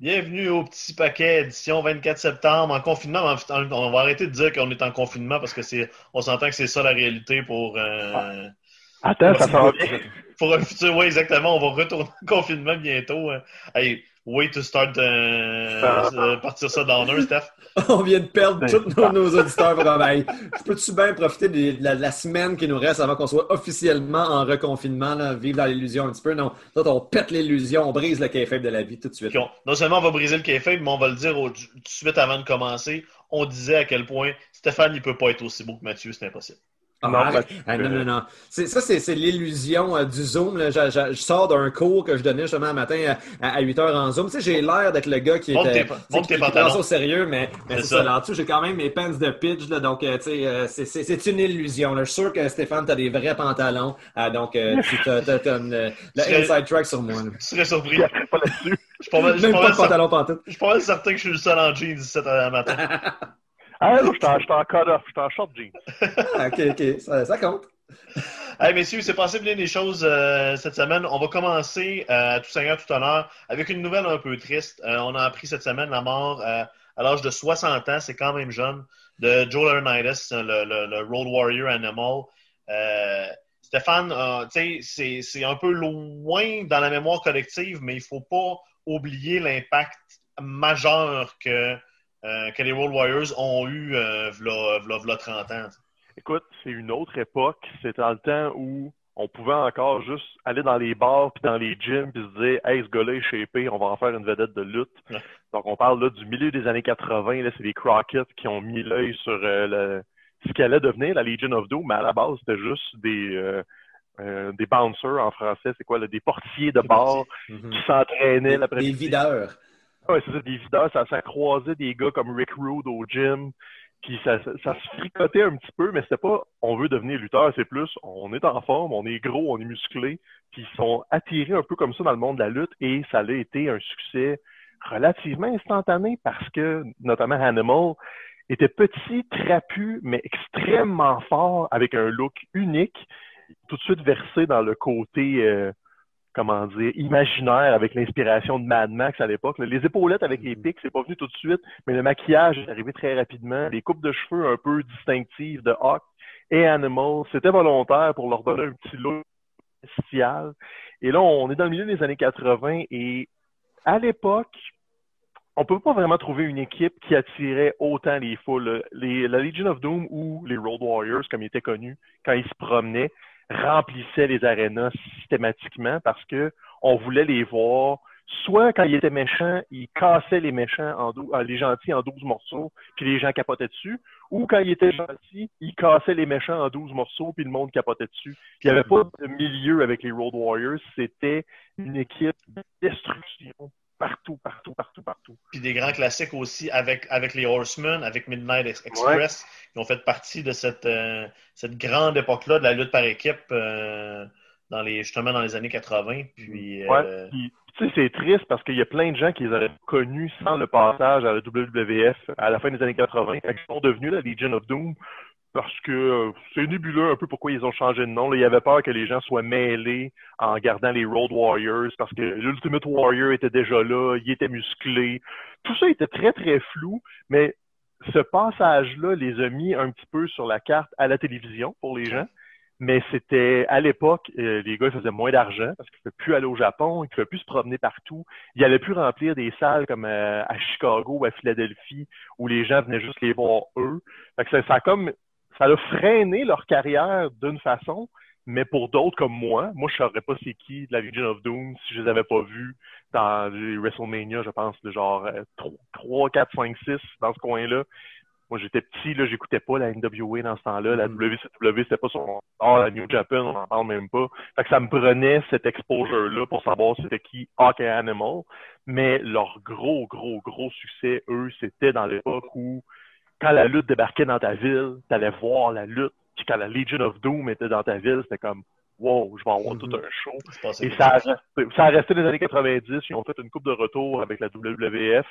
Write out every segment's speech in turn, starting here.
Bienvenue au petit paquet édition 24 septembre en confinement. On va arrêter de dire qu'on est en confinement parce que c'est, on s'entend que c'est ça la réalité pour. Euh, Attends, ça bien. Pour un futur, oui, exactement. On va retourner en confinement bientôt. Hein. Hey, way to start euh, partir ça dans un, Steph. On vient de perdre tous nos, auditeurs. je peux-tu bien profiter de la, semaine qui nous reste avant qu'on soit officiellement en reconfinement, là, vivre dans l'illusion un petit peu? Non, on pète l'illusion, on brise le kayfabe de la vie tout de suite. non seulement on va briser le kayfabe, mais on va le dire tout de suite avant de commencer. On disait à quel point Stéphane, il peut pas être aussi beau que Mathieu, c'est impossible. Ah, non, ah, non, non, non, Ça, c'est l'illusion euh, du Zoom. Je, sors d'un cours que je donnais justement un matin à, 8 h en Zoom. Tu sais, j'ai l'air d'être le gars qui était au sérieux, mais, c'est ça. Là-dessus, j'ai quand même mes pants de pitch. Là, donc, euh, tu sais, euh, c'est une illusion. Là. Je suis sûr que Stéphane, tu as des vrais pantalons. donc, tu as, le inside track sur moi. Je serais surpris. pas là-dessus. Je suis pas mal, Même pas de pantalon pantoute. Je suis pas mal certain que je suis le seul en jeans 17 h matin. Ah non, je suis en cut-off, je suis en short jeans. ah, ok, ok, ça, ça compte. Hey, messieurs, c'est passé bien des choses euh, cette semaine. On va commencer, euh, à tout seigneur, tout honneur, avec une nouvelle un peu triste. Euh, on a appris cette semaine la mort à l'âge de 60 ans, c'est quand même jeune, de Joel Ernides, le, le, Road Warrior Animal. Stéphane, tu sais, c'est un peu loin dans la mémoire collective, mais il ne faut pas oublier l'impact majeur que euh, que les World Warriors ont eu euh, v'là, 30 ans. Écoute, c'est une autre époque. C'était dans le temps où on pouvait encore juste aller dans les bars puis dans les gyms puis se dire Hey, ce gars-là est shapé, on va en faire une vedette de lutte. Donc on parle là du milieu des années 80, là, c'est les Crockett qui ont mis l'œil sur euh, ce qu'elle allait devenir la Legion of Doom, mais à la base, c'était juste des des bouncers en français, c'est quoi, là, des portiers de bar qui s'entraînaient l'après Des videurs. Ouais, c'est ça, des videurs, ça, ça croisait des gars comme Rick Rude au gym, puis ça, ça, se fricotait un petit peu, mais c'était pas on veut devenir lutteur, c'est plus on est en forme, on est gros, on est musclé, puis ils sont attirés un peu comme ça dans le monde de la lutte et ça a été un succès relativement instantané parce que notamment Animal était petit, trapu, mais extrêmement fort avec un look unique, tout de suite versé dans le côté euh, comment dire, imaginaire avec l'inspiration de Mad Max à l'époque. Les épaulettes avec les mhm. pics, c'est pas venu tout de suite, mais le maquillage est arrivé très rapidement. Les coupes de cheveux un peu distinctives de Hawk et Animal, c'était volontaire pour leur donner un petit look spécial. Et là, on est dans le milieu des années 80 et à l'époque, on peut pas vraiment trouver une équipe qui attirait autant les foules. la Legion of Doom ou les Road Warriors, comme ils étaient connus, quand ils se promenaient, remplissaient les arénas systématiquement parce que on voulait les voir. Soit quand ils étaient méchants, ils cassaient les méchants en euh, les gentils en 12 morceaux, puis les gens capotaient dessus. Ou quand ils étaient gentils, ils cassaient les méchants en 12 morceaux, puis le monde capotait dessus. il n'y avait pas de milieu avec les Road Warriors. C'était une équipe de destruction partout, partout, partout, partout. Puis des grands classiques aussi avec, avec les Horsemen, avec Midnight Express, qui ont fait partie de cette, euh, cette grande époque-là de la lutte par équipe euh, dans les, justement dans les années 80. Puis, euh, tu sais, c'est triste parce qu'il y a plein de gens qui les auraient connus sans le passage à la WWF à la fin des années 80, quand ils sont devenus la Legion of Doom parce que euh, c'est nébuleux un peu pourquoi ils ont changé de nom. il y avait peur que les gens soient mêlés en gardant les Road Warriors parce que l'Ultimate Warrior était déjà là, il était musclé. Tout ça était très, très flou, mais ce passage-là les a mis un petit peu sur la carte à la télévision pour les gens. Mais c'était à l'époque, euh, les gars faisaient moins d'argent parce qu'ils ne pouvaient plus aller au Japon, ils ne pouvaient plus se promener partout. Ils n'allaient plus remplir des salles comme euh, à Chicago ou à Philadelphie où les gens venaient juste les voir eux. ça, ça a comme ça a freiné leur carrière d'une façon, mais pour d'autres comme moi, moi je saurais pas c'est qui de la Legion of Doom si je les avais pas vus dans les WrestleMania, je pense, de genre 3, 4, 5, 6 dans ce coin-là. moi, j'étais petit, là, j'écoutais pas la NWA dans ce temps-là. La WCW, mm. c'était pas son Ah, la New Japan, on n'en parle même pas. Fait que ça me prenait cet exposure-là pour savoir c'était qui Hawk Animal. Mais leur gros, gros, gros succès, eux, c'était dans l'époque où, quand la lutte débarquait dans ta ville, t'allais voir la lutte. Puis quand la Legion of Doom était dans ta ville, c'était comme wow, je vais avoir tout mm-hmm. un show. Et ça a, ça a resté les années 90. Ils ont fait une coupe de retour avec la WWF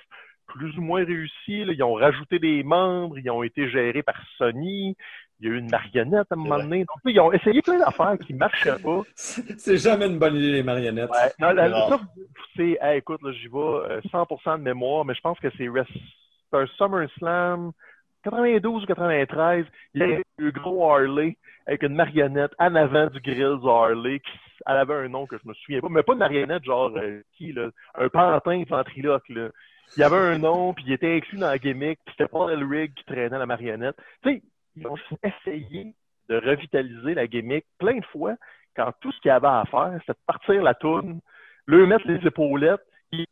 plus ou moins réussi. Ils ont rajouté des membres, ils ont été gérés par Sony. Il y a eu une marionnette à un moment donné. Donc, ils ont essayé plein d'affaires qui ne marchaient pas. C'est jamais une bonne idée, les marionnettes. c'est, écoute, j'y vais 100% euh, de mémoire, mais je pense que c'est un SummerSlam 92 ou 93. Il y a eu un gros Harley avec une marionnette en avant du grill du Harley. Qui, elle avait un nom que je me souviens pas, mais pas une marionnette genre euh, qui, là, un pantin ventriloque. Là il y avait un nom, puis il était inclus dans la gimmick, puis c'était Paul Elrig qui traînait la marionnette. Ils ont essayé de revitaliser la gimmick plein de fois quand tout ce qu'il y avait à faire, c'était de partir la toune, le mettre les épaulettes, ils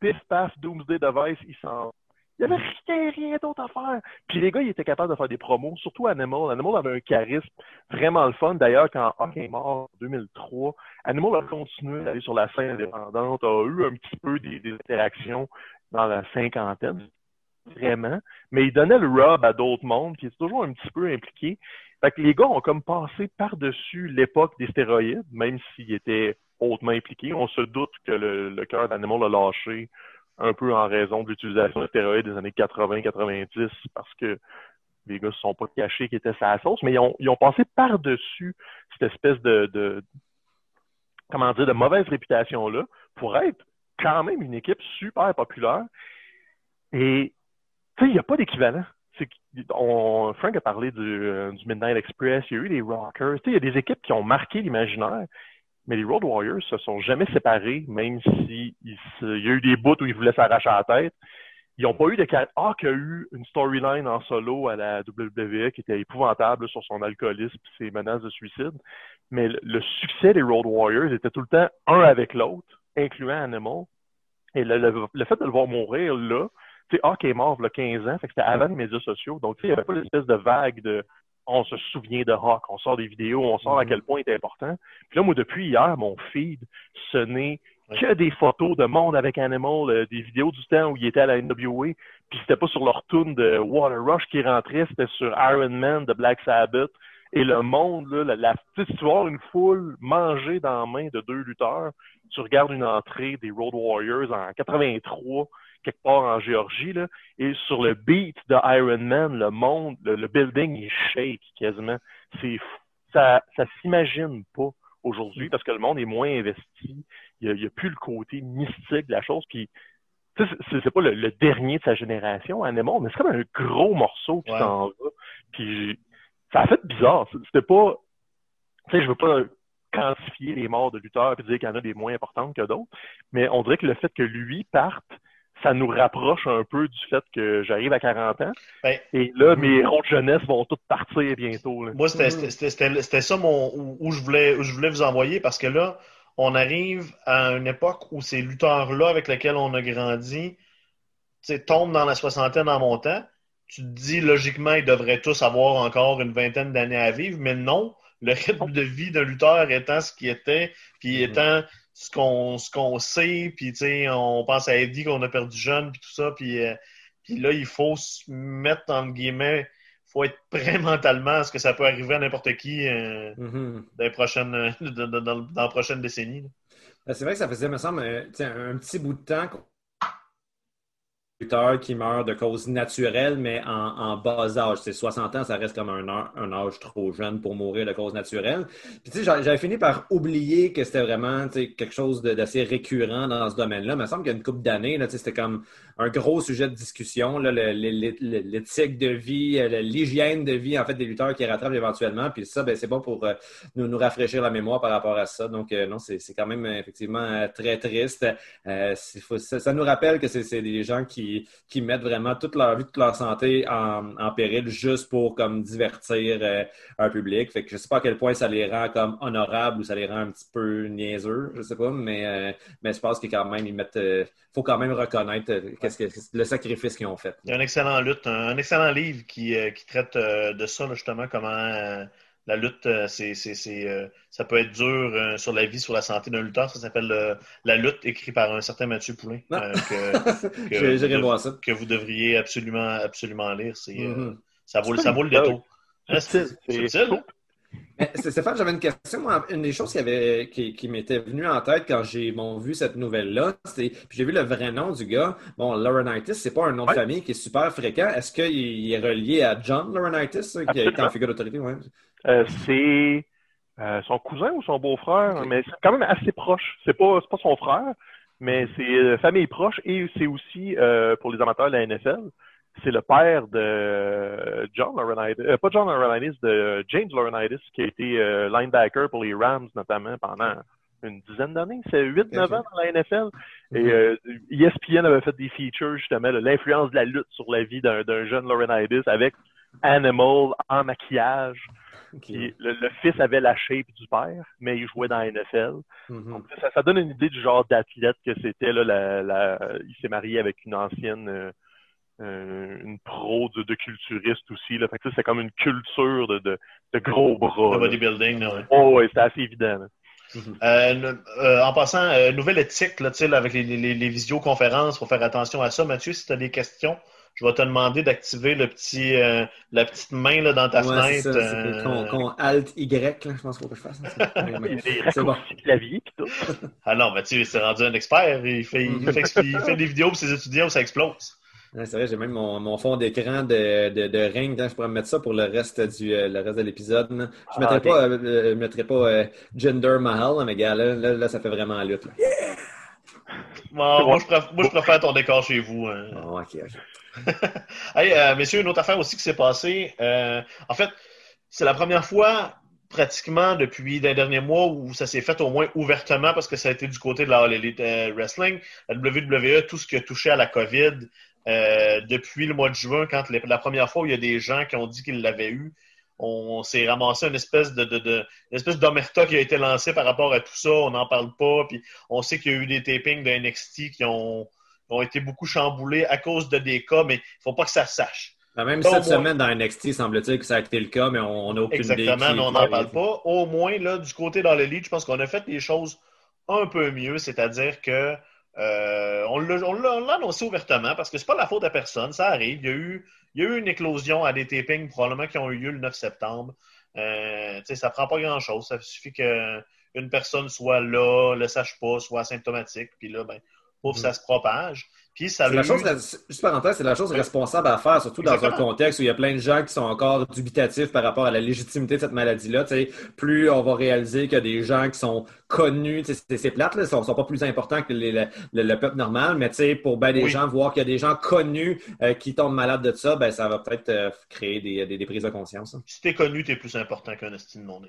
pif paf, Doomsday Device, ils s'en il n'y avait rien, rien d'autre à faire. Puis les gars, ils étaient capables de faire des promos, surtout Animal. Animal avait un charisme vraiment le fun. D'ailleurs, quand Hawk est mort en 2003, Animal a continué d'aller sur la scène indépendante, a eu un petit peu des interactions dans la cinquantaine, vraiment. Mais il donnait le rub à d'autres mondes, qui étaient toujours un petit peu impliqués. Fait que les gars ont comme passé par-dessus l'époque des stéroïdes, même s'ils étaient hautement impliqués. On se doute que le, cœur d'animal a lâché un peu en raison de l'utilisation de stéroïdes des années 80-90 parce que les gars se sont pas cachés qu'ils étaient sa sauce, mais ils ont, passé par-dessus cette espèce de, comment dire, de mauvaise réputation-là pour être quand même une équipe super populaire. Et, tu sais, il n'y a pas d'équivalent. On, Frank a parlé du, euh, du, Midnight Express, il y a eu les Rockers. Il y a des équipes qui ont marqué l'imaginaire, mais les Road Warriors se sont jamais séparés, même s'il il, y a eu des bouts où ils voulaient s'arracher la tête. Ils n'ont pas eu de Ah, qu'il y a eu une storyline en solo à la WWE qui était épouvantable sur son alcoolisme et ses menaces de suicide. Mais le succès des Road Warriors était tout le temps un avec l'autre incluant Animal. Et le, fait de le voir mourir là, tu sais, Hawk est mort il a 15 ans, fait que c'était avant les médias sociaux. Donc, il n'y avait pas l'espèce de vague de on se souvient de Hawk, on sort des vidéos, on sort à mm-hmm. quel point il est important. Puis là, moi, depuis hier, mon feed, ce n'est que des photos de monde avec Animal, euh, des vidéos du temps où il était à la NWA, puis c'était pas sur leur tune de Water Rush qui rentrait, c'était sur Iron Man de Black Sabbath. Et le monde, là, la, tu vois une foule manger dans la main de deux lutteurs, tu regardes une entrée des Road Warriors en 83, quelque part en Géorgie, là, et sur le beat de Iron Man, le monde, le, building est shake quasiment. C'est ça, ça s'imagine pas aujourd'hui parce que le monde est moins investi. Il n'y a, plus le côté mystique de la chose. Puis, c'est pas le, dernier de sa génération, Anémon, mais c'est comme un gros morceau qui s'en va. Puis, ça a fait bizarre. C'était pas. Tu sais, je veux pas quantifier les morts de lutteurs et dire qu'il y en a des moins importantes que d'autres. Mais on dirait que le fait que lui parte, ça nous rapproche un peu du fait que j'arrive à 40 ans. Ben, et là, mes héros de jeunesse vont tous partir bientôt. Moi, c'était ça mon, où, je voulais, où je voulais vous envoyer parce que là, on arrive à une époque où ces lutteurs-là avec lesquels on a grandi tombent dans la soixantaine en montant. Tu te dis, logiquement, ils devraient tous avoir encore une vingtaine d'années à vivre, mais non le rythme de vie d'un lutteur étant ce qu'il était, puis mm-hmm. étant ce qu'on ce qu'on sait, puis tu sais, on pense à Eddie qu'on a perdu jeune, puis tout ça, puis, euh, puis là, il faut se mettre, en guillemets, faut être prêt mentalement à ce que ça peut arriver à n'importe qui euh, mm-hmm. dans, les prochaines, dans, la prochaine décennie. Ben, c'est vrai que ça faisait, me semble, un, un petit bout de temps qui meurt de cause naturelle, mais en, bas âge. C'est 60 ans, ça reste comme un, un, âge trop jeune pour mourir de cause naturelle. Puis tu sais, j'avais fini par oublier que c'était vraiment quelque chose d'assez récurrent dans ce domaine-là. Il me semble qu'il y a une couple d'années, c'était comme un gros sujet de discussion, l'éthique de vie, euh, l'hygiène de vie en fait des lutteurs qui rattrapent éventuellement. Puis ça, ben, c'est bon pour euh, nous, nous rafraîchir la mémoire par rapport à ça. Donc euh, non, c'est quand même effectivement très triste. ça, nous rappelle que c'est des gens qui qui, mettent vraiment toute leur vie, toute leur santé en, péril juste pour comme divertir euh, un public. Fait que je sais pas à quel point ça les rend comme honorables ou ça les rend un petit peu niaiseux, je sais pas, mais, euh, mais je pense mettent euh, faut quand même reconnaître qu'est-ce que, le sacrifice qu'ils ont fait. Il y a un excellent lutte, un, excellent livre qui, qui traite de ça, justement, comment la lutte, euh, c'est, c'est, euh, ça peut être dur euh, sur la vie, sur la santé d'un lutteur. Ça s'appelle La lutte, écrit par un certain Mathieu Poulain. Que, que, vous, ça. que vous devriez absolument, absolument lire. C'est, mm-hmm. ça, vaut, ça vaut le détour. Ah, c'est, Stéphane, j'avais une question. une des choses qui, avait, qui, qui m'était venue en tête quand j'ai vu cette nouvelle-là, c'est j'ai vu le vrai nom du gars. Bon, Laurinaitis, c'est pas un nom de famille qui est super fréquent. Est-ce qu'il est relié à John Laurinaitis, qui a été en figure d'autorité? Ouais. Euh, c'est euh, son cousin ou son beau-frère, mais c'est quand même assez proche. C'est pas, pas son frère, mais c'est euh, famille proche et c'est aussi, pour les amateurs de la NFL, c'est le père de John Laurinaitis, pas John Laurinaitis, de James Laurinaitis, qui a été linebacker pour les Rams notamment pendant une dizaine d'années, c'est 8-9 ans dans la NFL. Et mm-hmm. ESPN avait fait des features justement, l'influence de la lutte sur la vie d'un jeune Laurinaitis avec Animal en maquillage. Le, fils avait la shape du père, mais il jouait dans la NFL. Mm-hmm. ça, donne une idée du genre d'athlète que c'était. Là, il s'est marié avec une ancienne, euh, euh, une pro de, culturiste aussi. Là. Fait que c'est comme une culture de, de, gros bras. De bodybuilding, Oh, ouais, c'était assez évident. Mm-hmm. Euh, en passant, nouvelle éthique là, avec les, les, les visioconférences, faut faire attention à ça. Mathieu, si tu as des questions, je vais te demander d'activer le petit, euh, la petite main là, dans ta fenêtre. C'est euh... qu'on Alt Y, là, je pense qu'il faut que je fasse. c'est bon. clavier tout. ah non, mais tu c'est rendu un expert. Il fait, il fait, il fait des vidéos pour ses étudiants où ça explose. C'est vrai, j'ai même mon, mon fond d'écran de, de, de ring. Je pourrais me mettre ça pour le reste du euh, le reste de l'épisode. Je ne ah, mettrais, pas, euh, pas Gender Mahal, mais gars, là, là, ça fait vraiment la lutte. Yeah! Bon, moi, je préfère, moi, je préfère ton décor chez vous. Hein. Oh, ok, ok. hey, euh, messieurs, une autre affaire aussi qui s'est passée. Euh, en fait, c'est la première fois pratiquement depuis les derniers mois où ça s'est fait au moins ouvertement parce que ça a été du côté de la Elite euh, Wrestling. La WWE, tout ce qui a touché à la COVID depuis le mois de juin, quand la première fois où il y a des gens qui ont dit qu'ils l'avaient eu, on s'est ramassé une espèce de, d'omerta qui a été lancé par rapport à tout ça. On n'en parle pas. Puis on sait qu'il y a eu des tapings de NXT qui ont ont été beaucoup chamboulés à cause de des cas, mais il ne faut pas que ça sache. Ben, même cette semaine dans NXT, semble-t-il que ça a été le cas, mais on n'a aucune Exactement, idée. Exactement, on n'en parle pas. Au moins, là, du côté dans l'élite, je pense qu'on a fait les choses un peu mieux, c'est-à-dire que euh, on l'a annoncé ouvertement parce que c'est pas la faute de personne, ça arrive. Il y a eu, il y a eu une éclosion à des tapings probablement qui ont eu lieu le 9 septembre. Euh, ça prend pas grand-chose. Ça suffit qu'une personne soit là, le sache pas, soit asymptomatique, puis là, ben, pour que ça se propage. Puis ça la chose, juste parenthèse, c'est la chose responsable à faire, surtout dans un contexte où il y a plein de gens qui sont encore dubitatifs par rapport à la légitimité de cette maladie-là. Plus on va réaliser qu'il y a des gens qui sont connus, c'est plate, ils ne sont, pas plus importants que le, peuple normal, mais pour ben des gens, voir qu'il y a des gens connus euh, qui tombent malades de ça, ben, ça va peut-être euh, créer des, des, prises de conscience. Hein. Si tu es connu, tu es plus important qu'un estime non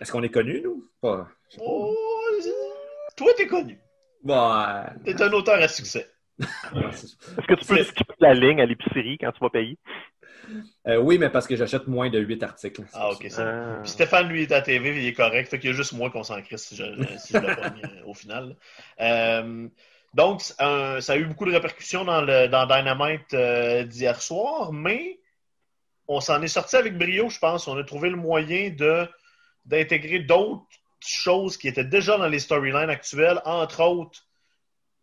Est-ce qu'on est connu, nous? Pas. Oh, toi, tu es connu. Bon, T'es un auteur à succès. Est-ce que tu peux skipper la ligne à l'épicerie quand tu vas payer? Euh, oui, mais parce que j'achète moins de 8 articles. Ah, ok, ça. Ah. Puis Stéphane, lui, est à TV, il est correct. Fait qu'il y a juste moi qu'on s'en crisse si je, si je le pogne euh, au final. Euh, donc, ça a eu beaucoup de répercussions dans, le, dans Dynamite d'hier soir, mais on s'en est sorti avec brio, je pense. On a trouvé le moyen de d'intégrer d'autres choses qui étaient déjà dans les storylines actuelles, entre autres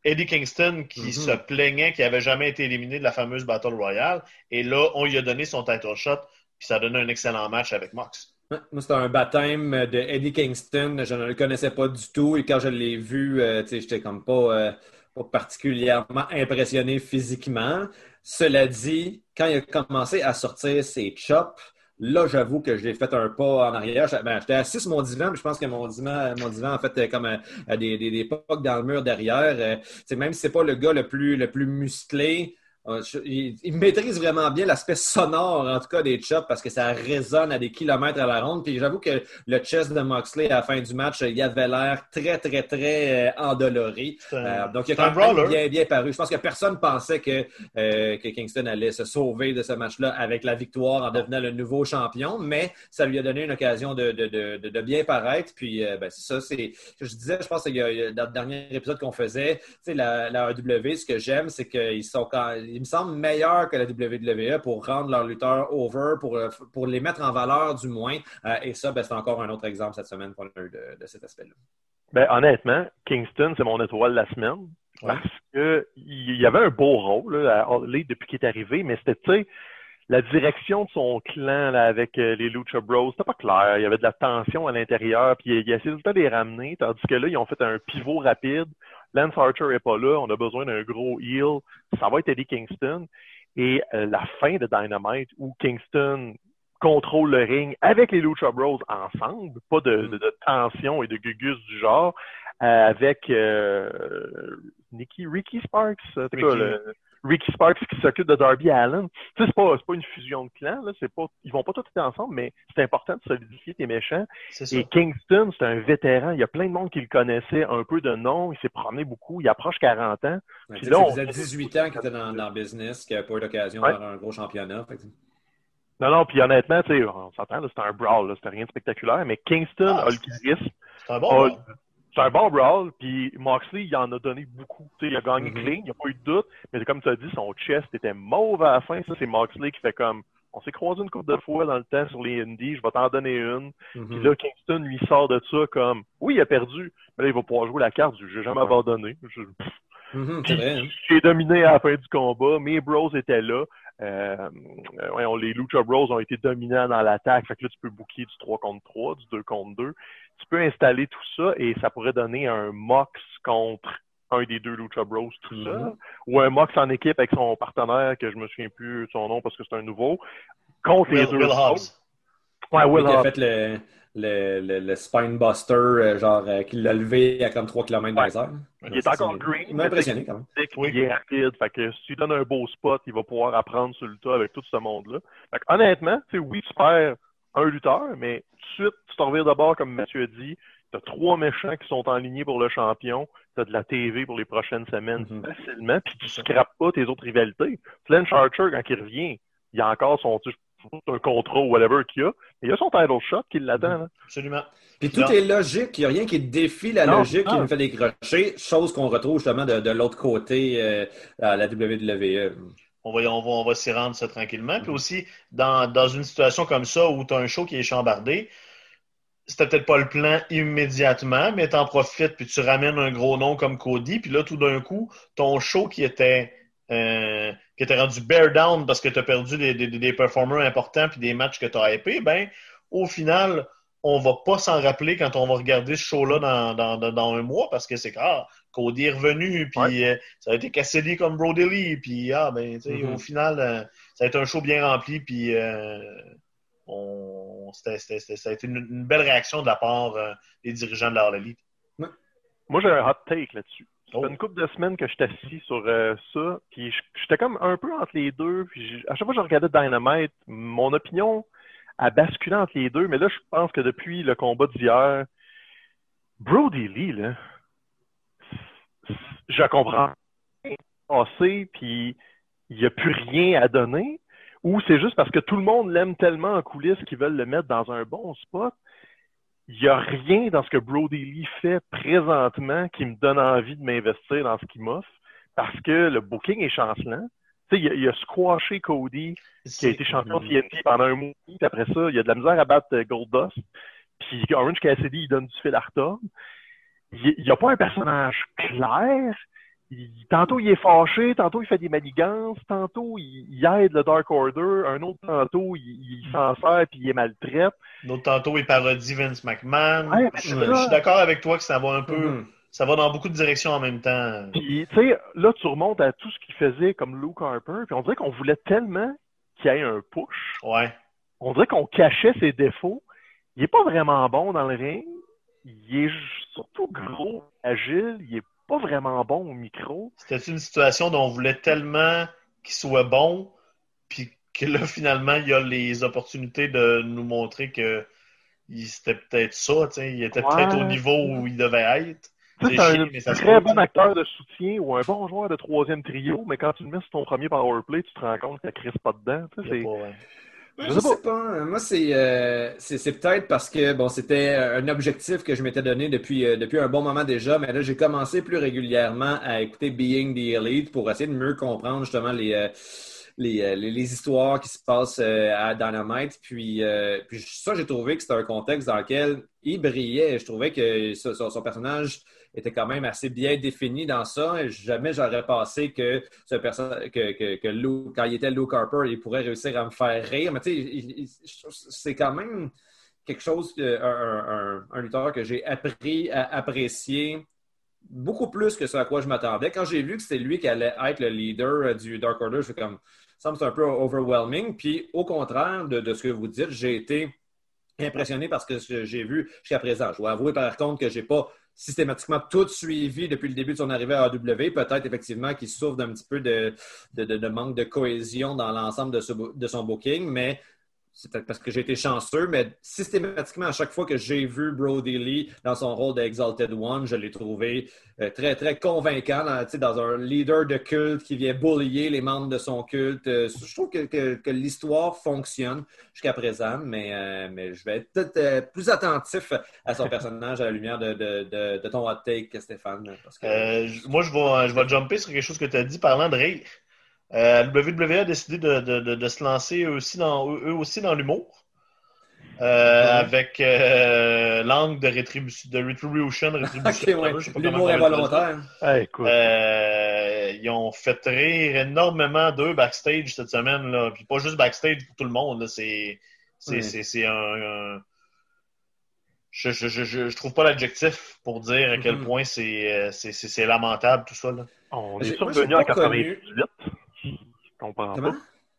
Eddie Kingston qui mhm. se plaignait qu'il n'avait jamais été éliminé de la fameuse Battle Royale. Et là, on lui a donné son title shot, puis ça a donné un excellent match avec Mox. Moi, c'était un baptême de Eddie Kingston. Je ne le connaissais pas du tout. Et quand je l'ai vu, euh, j'étais comme pas, euh, pas particulièrement impressionné physiquement. Cela dit, quand il a commencé à sortir ses chops, Là, j'avoue que j'ai fait un pas en arrière. Ben, j'étais assis sur mon divan, mais je pense que mon divan, mon divan en fait, comme euh, des, des, des pocs dans le mur derrière. Euh, même si c'est pas le gars le plus, le plus musclé, euh, il, maîtrise vraiment bien l'aspect sonore, en tout cas, des chops parce que ça résonne à des kilomètres à la ronde. Puis j'avoue que le chest de Moxley à la fin du match, il avait l'air très, très, très euh, endolori. Euh, donc, il a quand même bien, bien paru. Je pense que personne pensait que, que Kingston allait se sauver de ce match-là avec la victoire en devenant le nouveau champion, mais ça lui a donné une occasion de, de, de, de bien paraître. Puis, ben, c'est ça, c'est je disais, je pense a, dans le dernier épisode qu'on faisait, tu sais, la, la AEW, ce que j'aime, c'est qu'ils sont quand il me semble, meilleur que la WWE pour rendre leurs lutteurs over, pour, euh, pour les mettre en valeur du moins. Euh, et ça, ben, c'est encore un autre exemple cette semaine qu'on a eu de, cet aspect-là. Ben, honnêtement, Kingston, c'est mon étoile de la semaine. Parce qu'il y avait un beau rôle à depuis qu'il est arrivé, mais c'était, tu sais, la direction de son clan là, avec euh, les Lucha Bros, c'était pas clair. Il y avait de la tension à l'intérieur, puis il, a essayé de les ramener, tandis que là, ils ont fait un pivot rapide. Lance Archer est pas là, on a besoin d'un gros heel. Ça va être Eddie Kingston. Et euh, la fin de Dynamite, où Kingston contrôle le ring avec les Lucha Bros ensemble, pas de, de, tension et de gugus du genre, euh, avec Nicky, Ricky Sparks, Ricky. le, Ricky Sparks qui s'occupe de Darby Allen. Tu sais, c'est pas, pas une fusion de clans, là. C'est pas, ils vont pas tous être ensemble, mais c'est important de solidifier tes méchants. Et Kingston, c'est un vétéran. Il y a plein de monde qui le connaissait un peu de nom. Il s'est promené beaucoup. Il approche 40 ans. puis là, on... faisait 18 ans qu'il était dans, le business, qu'il n'avait pas eu l'occasion d'avoir un gros championnat. Non, non, puis honnêtement, tu sais, on s'entend, c'était un brawl, c'était rien de spectaculaire, mais Kingston ah, a le charisme. C'est un bon c'est un bon brawl, puis Moxley, il en a donné beaucoup. il a gagné mm-hmm. clean, il n'y a pas eu de doute, mais comme tu as dit, son chest était mauve à la fin. Ça, c'est Moxley qui fait comme on s'est croisé une couple de fois dans le temps sur les Indies, je vais t'en donner une. Mm-hmm. Puis là, Kingston lui sort de ça comme oui, il a perdu, mais là, il va pouvoir jouer la carte du j'ai jamais abandonné. Je... Mm-hmm, hein. J'ai dominé à la fin du combat, mes bros étaient là. Euh, ouais, les Lucha Bros ont été dominants dans l'attaque. Fait que là, tu peux booker du 3 contre 3, du 2 contre 2 tu peux installer tout ça et ça pourrait donner un Mox contre un des deux Lucha Bros tout ça, mhm. ou un Mox en équipe avec son partenaire, que je me souviens plus de son nom parce que c'est un nouveau, contre les deux. Will Hobbs. Ouais, Will Hobbs. a fait le, le, le, spine buster, euh, genre, euh, qu'il l'a levé à comme 3 km dans heure. Il est encore green. Il m'a impressionné quand même. Il est rapide. Fait que si tu donnes un beau spot, il va pouvoir apprendre sur le tas avec tout ce monde-là. Fait que, honnêtement, oui, tu perds un lutteur, mais tout de suite, tu t'en reviens d'abord, comme Mathieu a dit, tu as trois méchants qui sont en ligne pour le champion, tu as de la TV pour les prochaines semaines mhm. facilement, puis tu scrapes pas tes autres rivalités. Flynn Archer, quand il revient, il a encore son un contrat ou whatever qu'il a, il a son title shot qui l'attend. Mhm. Absolument. Puis tout est logique, il n'y a rien qui défie la logique qui nous fait décrocher, chose qu'on retrouve justement de, l'autre côté euh, à la WWE on va, on va, s'y rendre ça tranquillement. Puis aussi, dans, une situation comme ça où tu as un show qui est chambardé, c'était peut-être pas le plan immédiatement, mais tu en profites, puis tu ramènes un gros nom comme Cody, puis là, tout d'un coup, ton show qui était euh, qui était rendu bear down parce que tu as perdu des, des, performers importants puis des matchs que tu as hypés, ben, au final, on va pas s'en rappeler quand on va regarder ce show-là dans, un mois parce que c'est ah, Cody est revenu, puis euh, ça a été Cassidy comme Brody Lee, puis ah, ben, mm-hmm. au final, euh, ça a été un show bien rempli, puis euh, ça a été une, belle réaction de la part des dirigeants de la Elite. Moi, j'ai un hot take là-dessus. Ça fait oh. une couple de semaines que je suis assis sur ça, puis j'étais comme un peu entre les deux, puis à chaque fois que je regardais Dynamite, mon opinion à basculer entre les deux. Mais là, je pense que depuis le combat d'hier, Brody Lee, là, je comprends passé, puis il n'y a plus rien à donner, ou c'est juste parce que tout le monde l'aime tellement en coulisses qu'ils veulent le mettre dans un bon spot. Il n'y a rien dans ce que Brody Lee fait présentement qui me donne envie de m'investir dans ce qu'il m'offre, parce que le booking est chancelant. Tu sais, il, a squashé Cody, qui a été champion de TNT pendant un mois. Puis après ça, il y a de la misère à battre euh, Goldust. Puis Orange Cassidy, il donne du fil à retordre. Il n'y a pas un personnage clair. Tantôt, il est fâché, tantôt, il fait des manigances, tantôt, il, aide le Dark Order, un autre tantôt, il, s'en sert puis il est maltraite. Un autre tantôt, il parodie Vince McMahon. je, suis d'accord avec toi que ça va un peu... Mm-hmm ça va dans beaucoup de directions en même temps. Puis, tu sais, là, tu remontes à tout ce qu'il faisait comme Luke Harper, puis on dirait qu'on voulait tellement qu'il y ait un push. Ouais. On dirait qu'on cachait ses défauts. Il est pas vraiment bon dans le ring. Il est surtout gros, agile. Il est pas vraiment bon au micro. C'était une situation dont on voulait tellement qu'il soit bon, puis que là, finalement, il y a les opportunités de nous montrer que c'était peut-être ça, il était peut-être au niveau où il devait être. C'est un très bon acteur de soutien ou un bon joueur de troisième trio, mais quand tu le mets sur ton premier powerplay, tu te rends compte qu'il ne pas dedans. Je, ne sais pas. Moi, euh, c'est peut-être parce que bon, c'était un objectif que je m'étais donné depuis, euh, depuis un bon moment déjà, mais là, j'ai commencé plus régulièrement à écouter Being the Elite pour essayer de mieux comprendre justement les, euh, les, les, histoires qui se passent à Dynamite. Puis, puis ça, j'ai trouvé que c'était un contexte dans lequel il brillait. Je trouvais que son personnage était quand même assez bien défini dans ça. Jamais j'aurais pensé que ce personnage, que, que, que quand il était Luke Harper, il pourrait réussir à me faire rire. Mais tu sais, c'est quand même quelque chose, un, un, lutteur que j'ai appris à apprécier beaucoup plus que ce à quoi je m'attendais. Quand j'ai vu que c'était lui qui allait être le leader du Dark Order, je fais comme, ça me semble un peu overwhelming. Puis au contraire de, de ce que vous dites, j'ai été impressionné par ce que j'ai vu jusqu'à présent. Je dois avouer par contre que je n'ai pas systématiquement tout suivi depuis le début de son arrivée à AW. Peut-être effectivement qu'il souffre d'un petit peu de, de, manque de cohésion dans l'ensemble de, de, son booking, mais c'est peut-être parce que j'ai été chanceux, mais systématiquement, à chaque fois que j'ai vu Brody Lee dans son rôle d'Exalted One, je l'ai trouvé euh, très, très convaincant dans, un leader de culte qui vient bullier les membres de son culte. Euh, je trouve que, l'histoire fonctionne jusqu'à présent, mais, euh, je vais être peut-être plus attentif à son personnage à la lumière de, de, ton hot take, Stéphane. moi, je vais, je vais jumper sur quelque chose que tu as dit parlant de. Euh, WWE a décidé de, de, de, se lancer eux aussi dans, eux aussi dans l'humour. Euh, avec euh, l'angle de, rétribution, de retribution, rétribution. L'humour involontaire. Euh, ils ont fait rire énormément d'eux backstage cette semaine. Là. Puis pas juste backstage pour tout le monde. C'est c'est un, Je, je, je, je, trouve pas l'adjectif pour dire à quel mm-hmm. point c'est c'est lamentable tout ça. Là. On est survenu en 98. On comprends pas.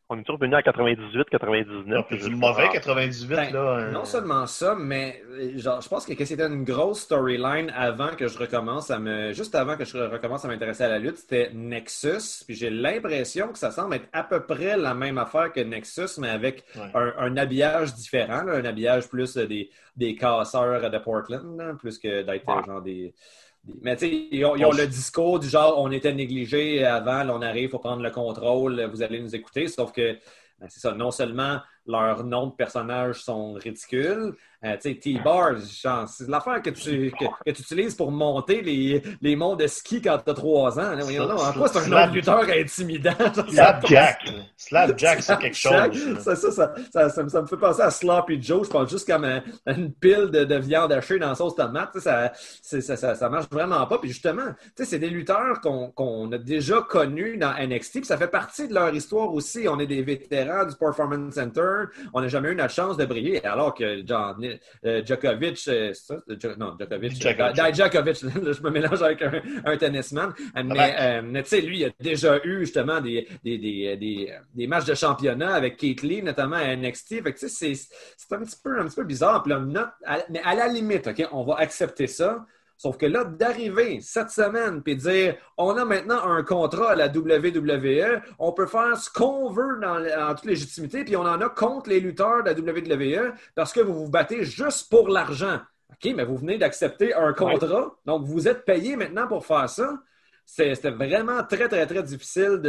On est revenu à 98, 99. C'est du mauvais 98, ben, là. Euh. Non seulement ça, mais genre, je pense que, c'était une grosse storyline avant que je recommence à me. Juste avant que je recommence à m'intéresser à la lutte, c'était Nexus. Puis j'ai l'impression que ça semble être à peu près la même affaire que Nexus, mais avec un, habillage différent, un habillage plus des, des casseurs de Portland, plus que d'être genre des mais tu sais, ils, ont, le discours du genre on était négligé avant, on arrive, il faut prendre le contrôle, vous allez nous écouter. Sauf que, ben, c'est ça, non seulement leurs noms de personnages sont ridicules, euh, tu sais, T-Bar, c'est l'affaire que tu, que, utilises pour monter les, les monts de ski quand tu as 3 ans. en quoi c'est un lutteur intimidant? Slapjack. Slapjack, c'est quelque chose. Ça, ça, ça, ça, me fait penser à Sloppy Joe. Je pense juste comme une pile de, de, viande hachée dans la sauce tomate. Ça, ça, ça, marche vraiment pas. Puis justement, c'est des lutteurs qu'on a déjà connus dans NXT. Puis ça fait partie de leur histoire aussi. On est des vétérans du Performance Center. On n'a jamais eu la chance de briller. Alors que euh, Djokovic, euh, ça? non, Djokovic. Djokovic, je me mélange avec un, tennisman. Mais, euh, tu sais, lui, il a déjà eu justement des, des, des, des, matchs de championnat avec Kate Lee, notamment à NXT. Fait que, c'est, c'est un petit peu, un petit peu bizarre. mais à la limite, OK, on va accepter ça. Sauf que là, d'arriver cette semaine puis dire on a maintenant un contrat à la WWE, on peut faire ce qu'on veut dans, en toute légitimité, puis on en a contre les lutteurs de la WWE parce que vous vous battez juste pour l'argent. OK, mais vous venez d'accepter un contrat, donc vous êtes payé maintenant pour faire ça c'était vraiment très, très, très difficile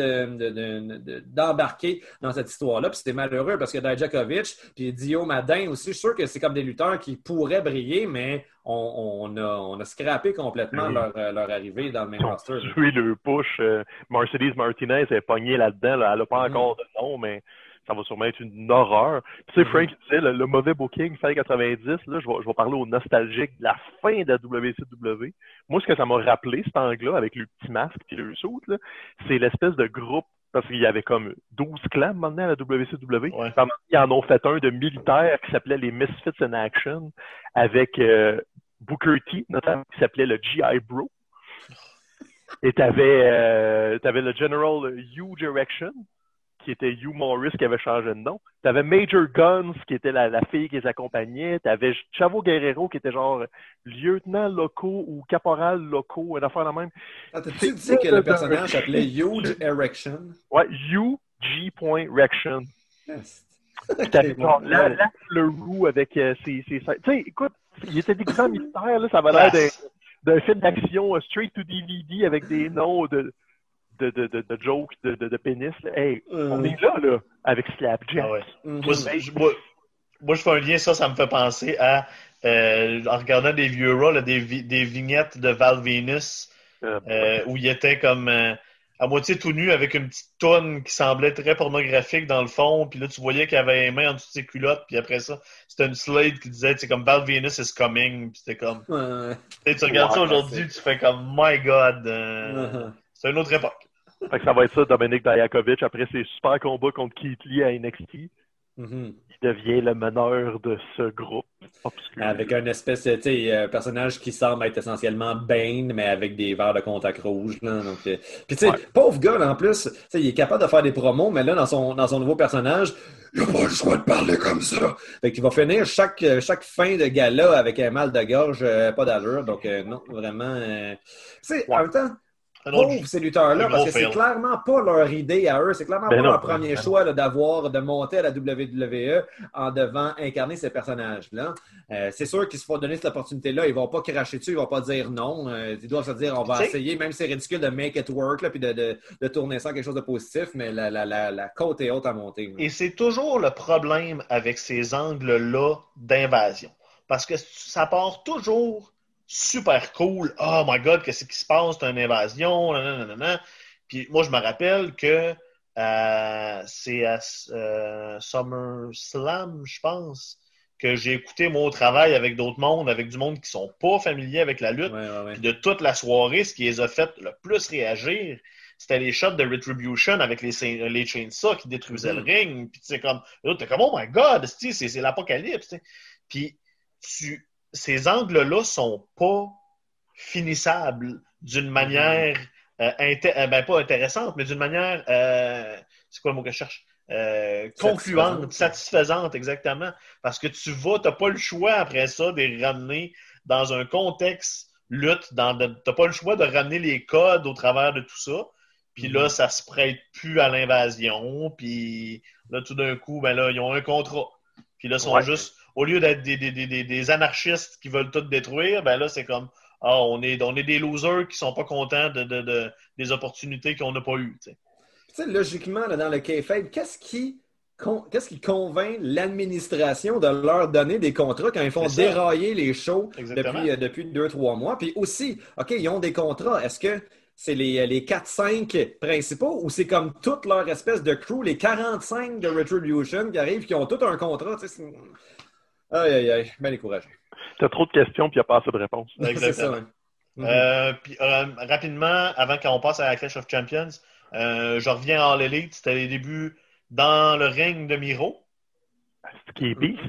d'embarquer dans cette histoire-là. Puis c'était malheureux parce que Dijakovic puis Dio Madin aussi, je suis sûr que c'est comme des lutteurs qui pourraient briller, mais on, a, on a scrappé complètement leur, leur, arrivée dans le main roster. Oui, le push. Euh, Mercedes Martinez est pogné là-dedans. Elle n'a pas mm-hmm. encore de nom, mais ça va sûrement être une horreur. tu sais, mm-hmm. Frank disait, le, mauvais booking, fait 90, là, je vais, je vais parler au nostalgique de la fin de la WCW. Moi, ce que ça m'a rappelé, cet angle-là, avec le petit masque et le saut, c'est l'espèce de groupe, parce qu'il y avait comme 12 clans maintenant à la WCW. Ouais. Ils en ont fait un de militaires qui s'appelait les Misfits in Action, avec euh, Booker T, notamment, qui s'appelait le GI Bro. Et t'avais, euh, avais le General Huge Erection, qui était Hugh Morris qui avait changé de nom. T'avais Major Guns qui était la, la fille qui les accompagnait. T'avais Chavo Guerrero qui était genre lieutenant locaux ou caporal locaux, une affaire la même. Ah, tu dit que le personnage s'appelait Huge Erection? Ouais, Hugh G. Rection. Yes. T'avais genre la, le roux avec euh, ses, ses... Tu sais, écoute, il était déguisé mystère, là, ça avait l'air d'un film d'action euh, straight to DVD avec des noms de de, de, de, de jokes de, de, de pénis. Hey, on est là, là, avec Slapjack. Ah ouais. Mhm. moi, moi, je fais un lien, ça, ça me fait penser à, euh, en regardant des vieux Raw, des, des vignettes de Val Venus, ah, euh, où il était comme euh, à moitié tout nu avec une petite tonne qui semblait très pornographique dans le fond, puis là, tu voyais qu'il avait les mains en dessous de ses culottes, puis après ça, c'était une slate qui disait, c'est comme Val Venus is coming, puis c'était comme... Ouais. tu regardes ça aujourd'hui, tu fais comme, my God, uh-huh. c'est une autre époque. Fait que ça va être ça, Dominique Dajakovic, après ses super combats contre Keith Lee à NXT. Mm-hmm. Il devient le meneur de ce groupe Avec un espèce de euh, personnage qui semble être essentiellement Bane, mais avec des verres de contact rouge. Là, donc, euh, Puis, tu sais, pauvre gars, en plus, il est capable de faire des promos, mais là, dans son, dans son nouveau personnage, il n'a pas le choix de parler comme ça. Fait qu'il va finir chaque, chaque fin de gala avec un mal de gorge, euh, pas d'allure. Donc, non, vraiment. tu sais, en même temps ces lutteurs-là, parce que c'est clairement pas leur idée à eux. C'est clairement ben pas leur premier choix d'avoir, de monter à la WWE en devant incarner ces personnages-là. Euh, c'est sûr qu'ils se font donner cette opportunité-là. Ils vont pas cracher dessus, ils vont pas dire non. Euh, ils doivent se dire on va essayer, même si c'est ridicule de make it work, là, puis de, de, de, tourner ça quelque chose de positif, mais la, la, la, la côte est haute à monter. Et c'est toujours le problème avec ces angles-là d'invasion. Parce que ça part toujours super cool. Oh my god, qu'est-ce qui se passe? C'est une invasion. Puis moi, je me rappelle que euh, c'est à euh, SummerSlam, je pense, que j'ai écouté mon travail avec d'autres mondes, avec du monde qui sont pas familiers avec la lutte. Puis de toute la soirée, ce qui les a fait le plus réagir, c'était les shots de Retribution avec les, les chainsaws qui détruisaient le mm-hmm. ring. Puis c'est comme, t'es comme, oh my god, c'est l'apocalypse. Puis tu, ces angles-là sont pas finissables d'une manière euh, euh, ben, pas intéressante, mais d'une manière euh, c'est quoi le mot que je cherche? concluante, satisfaisante. exactement. Parce que tu vas, tu n'as pas le choix après ça de les ramener dans un contexte lutte, tu n'as pas le choix de ramener les codes au travers de tout ça. Puis là, mm-hmm. ça se prête plus à l'invasion. Puis là, tout d'un coup, ben là, ils ont un contrat. Puis là, ils sont juste au lieu d'être des, anarchistes qui veulent tout détruire, ben là, c'est comme ah, on est, on est des losers qui sont pas contents de, des opportunités qu'on n'a pas eues. Tu sais, logiquement, dans le kayfabe, qu'est-ce qui qu'est-ce qui convainc l'administration de leur donner des contrats quand ils font dérailler les shows depuis, euh, depuis deux, trois mois? Puis aussi, OK, ils ont des contrats. Est-ce que c'est les, les 4-5 principaux ou c'est comme toute leur espèce de crew, les 45 de Retribution qui arrivent, qui ont tout un contrat? Aïe, aïe, aïe, bien découragé. T'as trop de questions, puis il n'y a pas assez de réponses. Exactement. Euh, puis, euh, rapidement, avant qu'on passe à la Clash of Champions, euh, je reviens à All Elite. C'était les débuts dans le règne de Miro. C'est qui est Beast.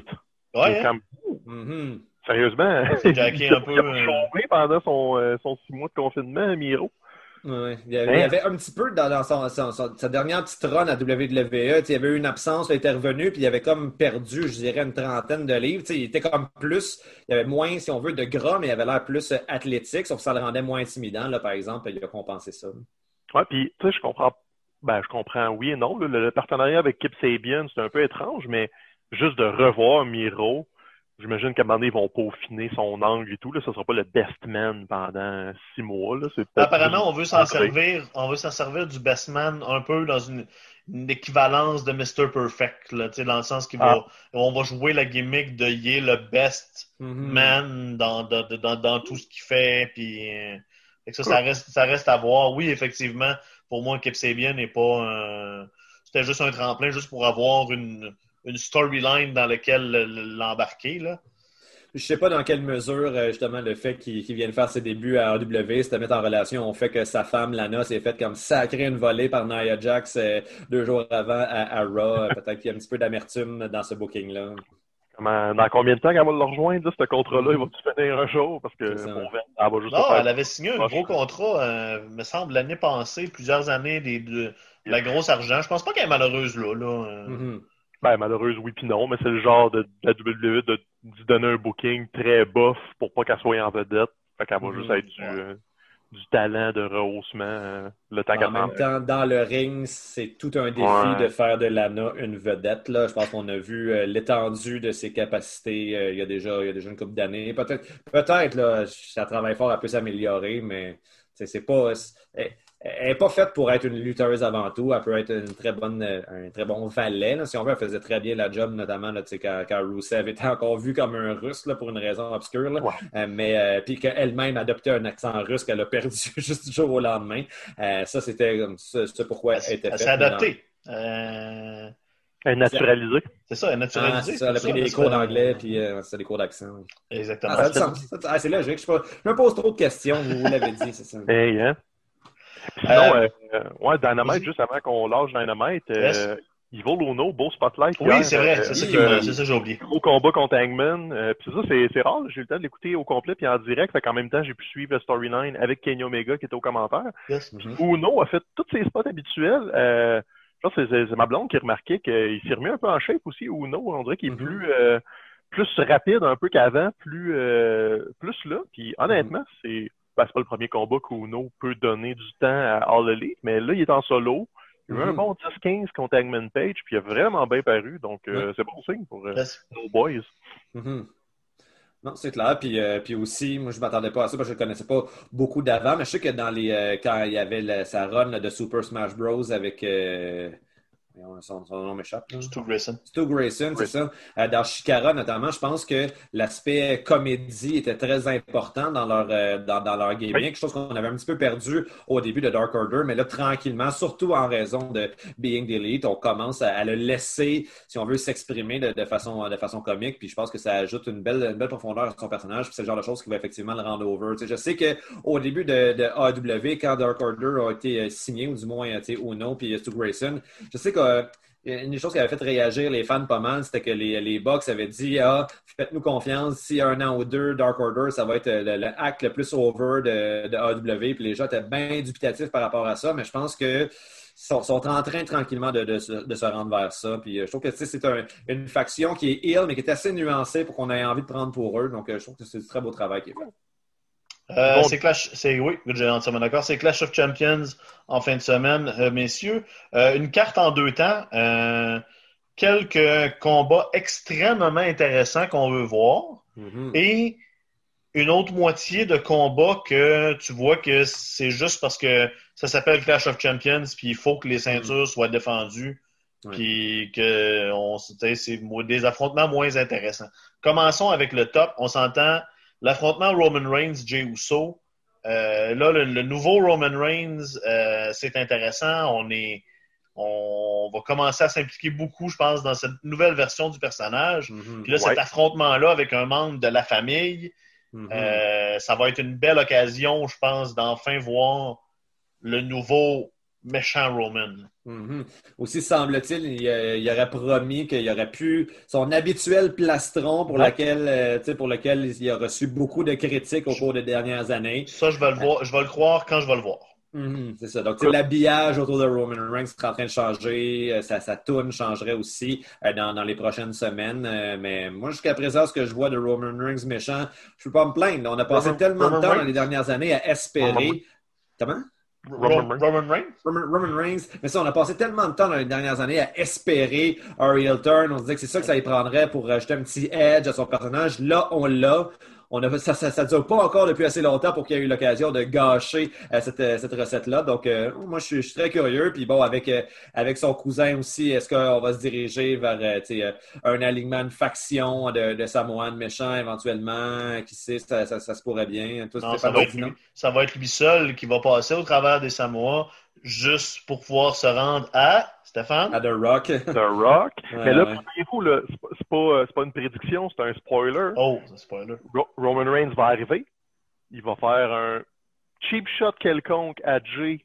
Ouais. Hein? Mm-hmm. Sérieusement. C'est Jackie un peu. Il a pendant son, son six mois de confinement, Miro. Ouais. Il, y avait, un petit peu dans, sa dernière petite run à WWE. Il y avait eu une absence, il était revenu, puis il avait comme perdu, je dirais, une trentaine de livres. il était comme plus, il avait moins, si on veut, de gras, mais il avait l'air plus athlétique, sauf que ça le rendait moins intimidant, là, par exemple. Il a compensé ça. Ouais, puis tu sais, je comprends. Ben, je comprends oui et non. Le, partenariat avec Kip Sabian, c'est un peu étrange, mais juste de revoir Miro, J'imagine qu'à un moment donné, ils vont peaufiner son angle et tout. Là. ne sera pas le best man pendant six mois. Là. Apparemment, on veut s'en servir. On veut s'en servir du best man un peu dans une, équivalence de Mr. Perfect. Là, dans le sens qu'on ah. va, va jouer la gimmick de il est le best mm-hmm. man dans, dans, dans, tout ce qu'il fait. Puis, euh, ça, ça, reste, ça reste à voir. Oui, effectivement, pour moi, Kip Sabian n'est pas C'était juste un tremplin, juste pour avoir une une storyline dans laquelle l'embarquer. Là. Je sais pas dans quelle mesure, euh, justement, le fait qu'il vienne faire ses débuts à AW, se mettre en relation au fait que sa femme, Lana, s'est faite comme sacrée une volée par Nia Jax euh, deux jours avant à, Raw. Peut-être qu'il y a un petit peu d'amertume dans ce booking-là. Dans combien de temps qu'elle va le rejoindre, ce contrat-là? Il va-tu finir un jour? Parce que pour elle va juste Non, elle avait signé un gros contrat, euh, me semble, l'année passée, plusieurs années, des, de, la grosse argent. Je pense pas qu'elle est malheureuse là. là. Euh. Mm-hmm. Ben, malheureuse, oui puis non, mais c'est le genre de, la WWE de, de, donner un booking très bof pour pas qu'elle soit en vedette. Fait qu'elle va mm-hmm. juste être du, euh, du talent de rehaussement euh, le temps En même temps, dans le ring, c'est tout un défi de faire de Lana une vedette. Là. Je pense qu'on a vu euh, l'étendue de ses capacités il, y a déjà, il y a déjà une couple d'années. Peut-être, peut-être, là, ça travaille fort, elle peut s'améliorer, mais c'est pas elle n'est pas faite pour être une lutteuse avant tout. Elle peut être une très bonne, un très bon valet. Si on veut, elle faisait très bien la job, notamment là, quand, quand Rusev était encore vu comme un russe là, pour une raison obscure. Euh, mais euh, puis qu'elle-même adoptait un accent russe qu'elle a perdu juste du jour au lendemain. Euh, ça, c'était ce pourquoi elle, était faite. Elle s'est adoptée. Elle est naturalisée. C'est ça, elle est naturalisée. Ah, elle a pris des cours d'anglais, puis c'est des cours d'accent. Exactement. Ah, ah, c'est logique. Je, me pose trop de questions, vous, l'avez dit, c'est ça. Hey, hein? Sinon, euh, euh, ouais, Dynamite, juste avant qu'on lâche Dynamite, euh, Evil Uno, beau spotlight. Oui, c'est vrai, c'est ça, que j'ai oublié. Gros combat contre Hangman. Euh, puis ça, c'est rare, j'ai eu le temps de l'écouter au complet puis en direct. Fait qu'en même temps, j'ai pu suivre le storyline avec Kenny Omega qui était au commentaire. Yes. Uno a fait tous ses spots habituels. Euh, c'est ma blonde qui remarquait qu'il s'est remis un peu en shape aussi. Uno, on dirait qu'il est mm-hmm. plus, euh, plus rapide un peu qu'avant, plus, euh, plus là. Puis honnêtement, mm-hmm. c'est ben, c'est pas le premier combat qu'Uno peut donner du temps à All Elite, mais là, il est en solo. Il a eu un mhm. bon 10-15 contre Hangman Page, puis il a vraiment bien paru. Donc, euh, c'est bon signe pour euh, nos boys. Mhm. Non, c'est clair. Puis, euh, puis aussi, moi, je ne m'attendais pas à ça parce que je ne connaissais pas beaucoup d'avant. Mais je sais que dans les quand il y avait sa run de Super Smash Bros. avec son, nom m'échappe. Stu Grayson. Stu Grayson, c'est ça. Euh, dans Shikara, notamment, je pense que l'aspect comédie était très important dans leur, euh, dans, dans, leur gaming, quelque chose qu'on avait un petit peu perdu au début de Dark Order, mais là, tranquillement, surtout en raison de Being Delete, on commence à, le laisser, si on veut, s'exprimer de, de, façon, de façon comique, puis je pense que ça ajoute une belle, une belle profondeur à son personnage, puis c'est le genre de choses qui va effectivement le rendre over. je sais qu'au début de, de, AW, quand Dark Order a été euh, signé, ou du moins, Uno, puis Stu Grayson, je sais que euh, une des choses qui avait fait réagir les fans pas mal, c'était que les, les Bucks avaient dit Ah, faites-nous confiance, si un an ou deux, Dark Order, ça va être le, hack le plus over de, de AW. Puis les gens étaient bien dubitatifs par rapport à ça, mais je pense que sont, sont en train tranquillement de, de, se rendre vers ça. Puis euh, je trouve que c'est une faction qui est ill, mais qui est assez nuancée pour qu'on ait envie de prendre pour eux. Donc euh, je trouve que c'est du très beau travail qui est fait. Euh, c'est Clash, c'est oui, j'ai entièrement d'accord. C'est Clash of Champions en fin de semaine, euh, messieurs. Euh, une carte en deux temps. quelques combats extrêmement intéressants qu'on veut voir. Mm-hmm. Et une autre moitié de combats que tu vois que c'est juste parce que ça s'appelle Clash of Champions, puis il faut que les ceintures mm-hmm. soient défendues, puis que c'est des affrontements moins intéressants. Commençons avec le top. On s'entend L'affrontement Roman Reigns, Jey Uso. Euh, là, le, nouveau Roman Reigns, euh, c'est intéressant. On est, on va commencer à s'impliquer beaucoup, je pense, dans cette nouvelle version du personnage. Mm-hmm. Puis là, cet affrontement-là avec un membre de la famille, mm-hmm. euh, ça va être une belle occasion, je pense, d'enfin voir le nouveau méchant Roman. Mhm. Aussi, semble-t-il, il, aurait promis qu'il y aurait pu son habituel plastron pour, laquelle, euh, pour lequel il a reçu beaucoup de critiques au cours des dernières années. Ça, je vais le, voir, je vais le croire quand je vais le voir. Mhm, c'est ça. Donc, l'habillage autour de Roman Reigns est en train de changer. Euh, sa, sa toune changerait aussi euh, dans, dans, les prochaines semaines. mais moi, jusqu'à présent, ce que je vois de Roman Reigns méchant, je ne peux pas me plaindre. On a passé tellement de temps dans les dernières années à espérer. Comment? Roman, Reigns? Roman, Reigns. Mais ça, on a passé tellement de temps dans les dernières années à espérer Ariel Turn. On se disait que c'est ça que ça y prendrait pour ajouter un petit edge à son personnage. Là, on l'a on a, ça ne dure pas encore depuis assez longtemps pour qu'il y ait eu l'occasion de gâcher euh, cette, euh, cette recette-là. Donc, euh, moi, je suis, très curieux. Puis bon, avec, avec son cousin aussi, est-ce qu'on va se diriger vers un alignement, une faction de, de Samoan méchant éventuellement? Qui sait, ça, ça, se pourrait bien. ça, va être, ça va être lui seul qui va passer au travers des Samoa juste pour pouvoir se rendre à Stéphane? À The Rock. The Rock. Mais là, pour le c'est pas, euh, pas, une prédiction, c'est un spoiler. Oh, c'est un spoiler. Roman Reigns va arriver. Il va faire un cheap shot quelconque à Jay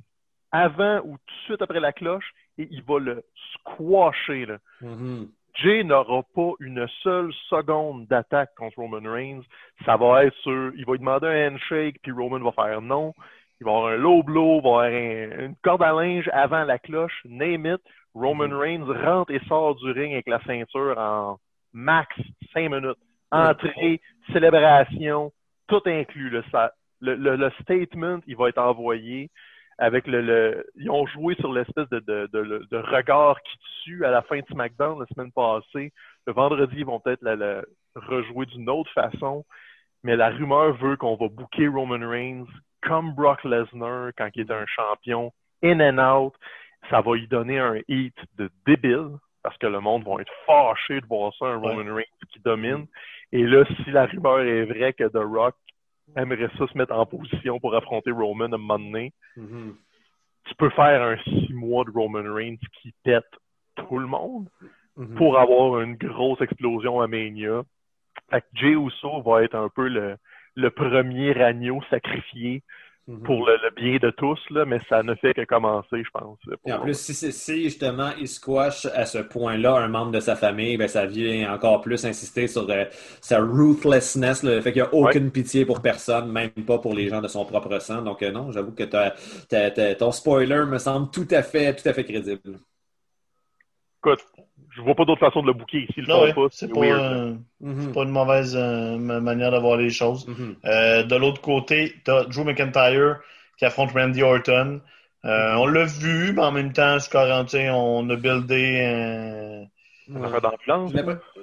avant ou tout de suite après la cloche et il va le squasher. Là. Mm-hmm. Jay n'aura pas une seule seconde d'attaque contre Roman Reigns. Ça va être sur, il va lui demander un handshake, puis Roman va faire non. Il va avoir un low blow, il va avoir une corde à linge avant la cloche, name it. Roman mm-hmm. Reigns rentre et sort du ring avec la ceinture en max 5 minutes. Entrée, célébration, tout inclus. Le, le, le, statement, il va être envoyé avec le, le, ils ont joué sur l'espèce de, de, de, de, regard qui tue à la fin de SmackDown la semaine passée. Le vendredi, ils vont peut-être la, rejouer d'une autre façon. Mais la rumeur veut qu'on va booker Roman Reigns comme Brock Lesnar quand il était un champion, in and out. Ça va lui donner un hit de débile parce que le monde va être fâché de voir ça, un Roman Reigns qui domine. Et là, si la rumeur est vraie que The Rock aimerait ça se mettre en position pour affronter Roman à un moment donné. Mm-hmm. Tu peux faire un six mois de Roman Reigns qui pète tout le monde mm-hmm. pour avoir une grosse explosion à Mania. Fait que Jay Uso va être un peu le, le premier agneau sacrifié Mhm. pour le, bien de tous, là, mais ça ne fait que commencer, je pense. Et en plus, si, si, justement il squash à ce point-là un membre de sa famille, ben, ça vient encore plus insister sur euh, sa ruthlessness, le fait qu'il n'y a aucune pitié pour personne, même pas pour les gens de son propre sang. Donc euh, non, j'avoue que ton spoiler me semble tout à fait, tout à fait crédible. Écoute, je vois pas d'autre façon de le booker ici. c'est pas, mhm. pas, une mauvaise euh, manière d'avoir les choses. Mhm. euh, de l'autre côté, tu as Drew McIntyre qui affronte Randy Orton. Euh, on l'a vu, mais en même temps, je garantis, on a buildé un.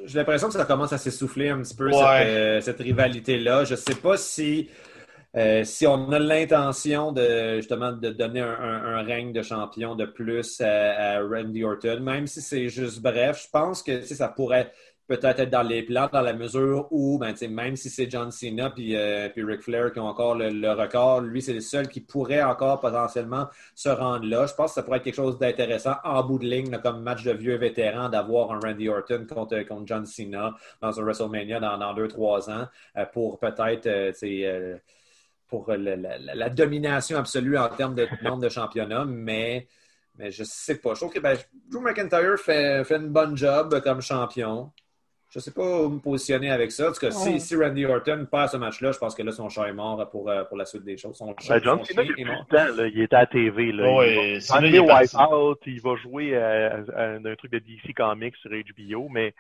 J'ai l'impression que ça commence à s'essouffler un petit peu, cette, euh, cette rivalité-là. Je sais pas si euh, si on a l'intention de justement de donner un, règne de champion de plus à, Randy Orton, même si c'est juste bref, je pense que ça pourrait peut-être être dans les plans dans la mesure où, ben, même si c'est John Cena puis, euh, puis Ric Flair qui ont encore le, record, lui, c'est le seul qui pourrait encore potentiellement se rendre là. Je pense que ça pourrait être quelque chose d'intéressant en bout de ligne, comme match de vieux vétérans, d'avoir un Randy Orton contre, contre John Cena dans un WrestleMania dans, dans deux, trois ans euh, pour peut-être pour la, domination absolue en termes de nombre de championnats, mais, mais je sais pas. Je trouve que ben, Drew McIntyre fait, fait une bonne job comme champion. Je ne sais pas où me positionner avec ça. En tout cas, si, si, Randy Orton perd ce match-là, je pense que là, son chat est mort pour, euh, pour la suite des choses. Son, ben, John Cena, il, il était à la TV. Là. Oh, il, il, Out, il va jouer à, un truc de DC Comics sur HBO, mais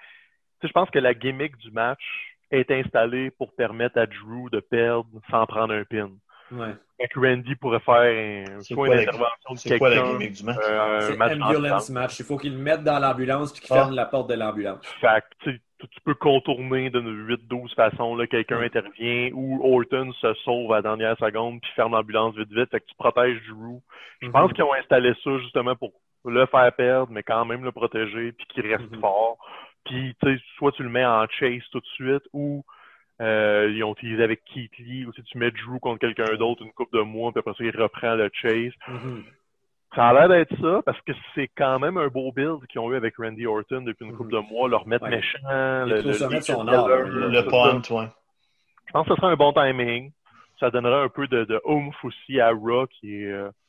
je pense que la gimmick du match, est installé pour permettre à Drew de perdre sans prendre un pin. Ouais. Randy pourrait faire un, soit une intervention de quelqu'un. C'est quoi la gimmick du match? Euh, c'est match ambulance match. Il faut qu'il le mette dans l'ambulance puis qu'il ferme ah. la porte de l'ambulance. Fait tu peux contourner de 8-12 façons. Quelqu'un intervient ou Orton se sauve à la dernière seconde puis ferme l'ambulance vite vite. Fait que tu protèges Drew. Je mm-hmm. pense qu'ils ont installé ça justement pour le faire perdre, mais quand même le protéger puis qu'il reste mm-hmm. fort. Puis, tu sais, soit tu le mets en chase tout de suite ou euh, ils ont utilisé avec Keith Lee, ou si tu mets Drew contre quelqu'un d'autre une coupe de mois, puis après ça, il reprend le chase. Mm-hmm. Ça a l'air d'être ça, parce que c'est quand même un beau build qu'ils ont eu avec Randy Orton depuis une coupe de mois, leur mettre méchant, le, le, le, ouais. Je pense que ce serait un bon timing. Ça donnerait un peu de, de oomph aussi à Raw, qui est euh, mm-hmm.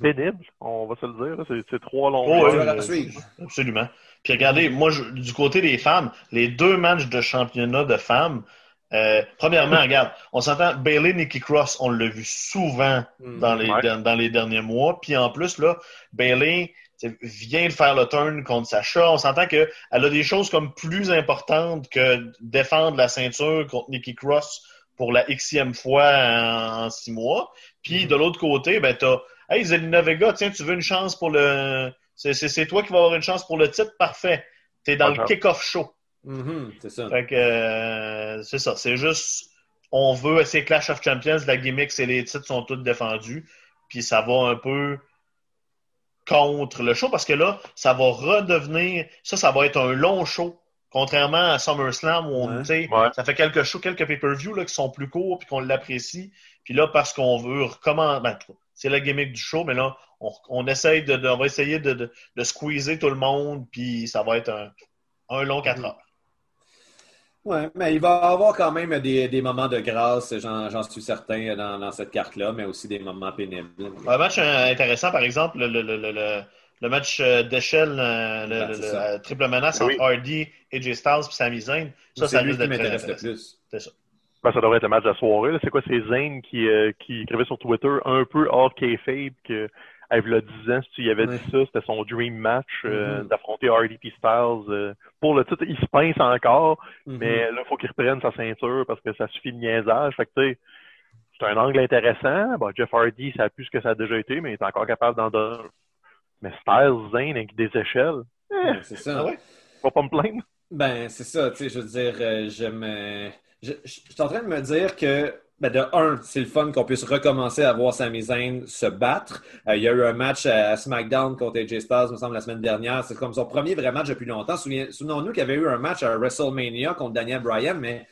Pénible, on va se le dire. C'est trois longs oh, Absolument. Puis regardez, moi, du côté des femmes, les deux matchs de championnat de femmes, euh, premièrement, regarde, on s'entend, Bailey, Nikki Cross, on l'a vu souvent mm. dans les, dans les derniers mois. Puis en plus, là, Bailey vient de faire le turn contre Sacha. On s'entend qu'elle a des choses comme plus importantes que défendre la ceinture contre Nikki Cross pour la xème fois en, six mois. Puis mm-hmm. de l'autre côté, ben t'as Hey Zelina Vega, tiens, tu veux une chance pour le c'est toi qui vas avoir une chance pour le titre, parfait. T'es dans le kick-off show. Mm-hmm, c'est ça. Fait que euh, c'est ça. C'est juste, on veut essayer Clash of Champions, la gimmick, c'est les titres sont tous défendus. Puis ça va un peu contre le show parce que là, ça va redevenir, ça, ça va être un long show. Contrairement à SummerSlam où on, ça fait quelques shows, quelques pay-per-view qui sont plus courts puis qu'on l'apprécie. Puis là, parce qu'on veut recommencer, ben, c'est la gimmick du show, mais là, on, essaye de, on va essayer de, de, squeezer tout le monde, puis ça va être un, un long 4 heures. Oui, mais il va y avoir quand même des, des moments de grâce, j'en suis certain, dans, dans cette carte-là, mais aussi des moments pénibles. Un match intéressant, par exemple, le, le, le, le match euh, d'échelle, euh, le, ben, triple menace entre Hardy, AJ Styles et Sami Zayn. Ça, ça risque d'être très intéressant. C'est ça. Ben, ça devrait être le match de la soirée. C'est quoi, c'est Zayn qui, qui écrivait sur Twitter un peu hors kayfabe que il y a 10 ans, si tu y avais dit ça, c'était son dream match mm-hmm. d'affronter Hardy et Styles. pour le titre, il se pince encore, mm-hmm. mais là, il faut qu'il reprenne sa ceinture parce que ça suffit de niaisage. Fait que, tu sais, c'est un angle intéressant. Bon, Jeff Hardy, ça a plus que ça a déjà été, mais il est encore capable d'en donner. Mais Styles, Zane, avec des échelles, eh, c'est ça. Ah ouais. Faut pas me plaindre. Ben, c'est ça, tu sais, je veux dire, euh, je suis en train de me dire que ben de un, c'est le fun qu'on puisse recommencer à voir Sami Zayn se battre. Euh, il y a eu un match à SmackDown contre AJ Styles, me semble, la semaine dernière. C'est comme son premier vrai match depuis longtemps. Souvenons-nous qu'il y avait eu un match à WrestleMania contre Daniel Bryan, mais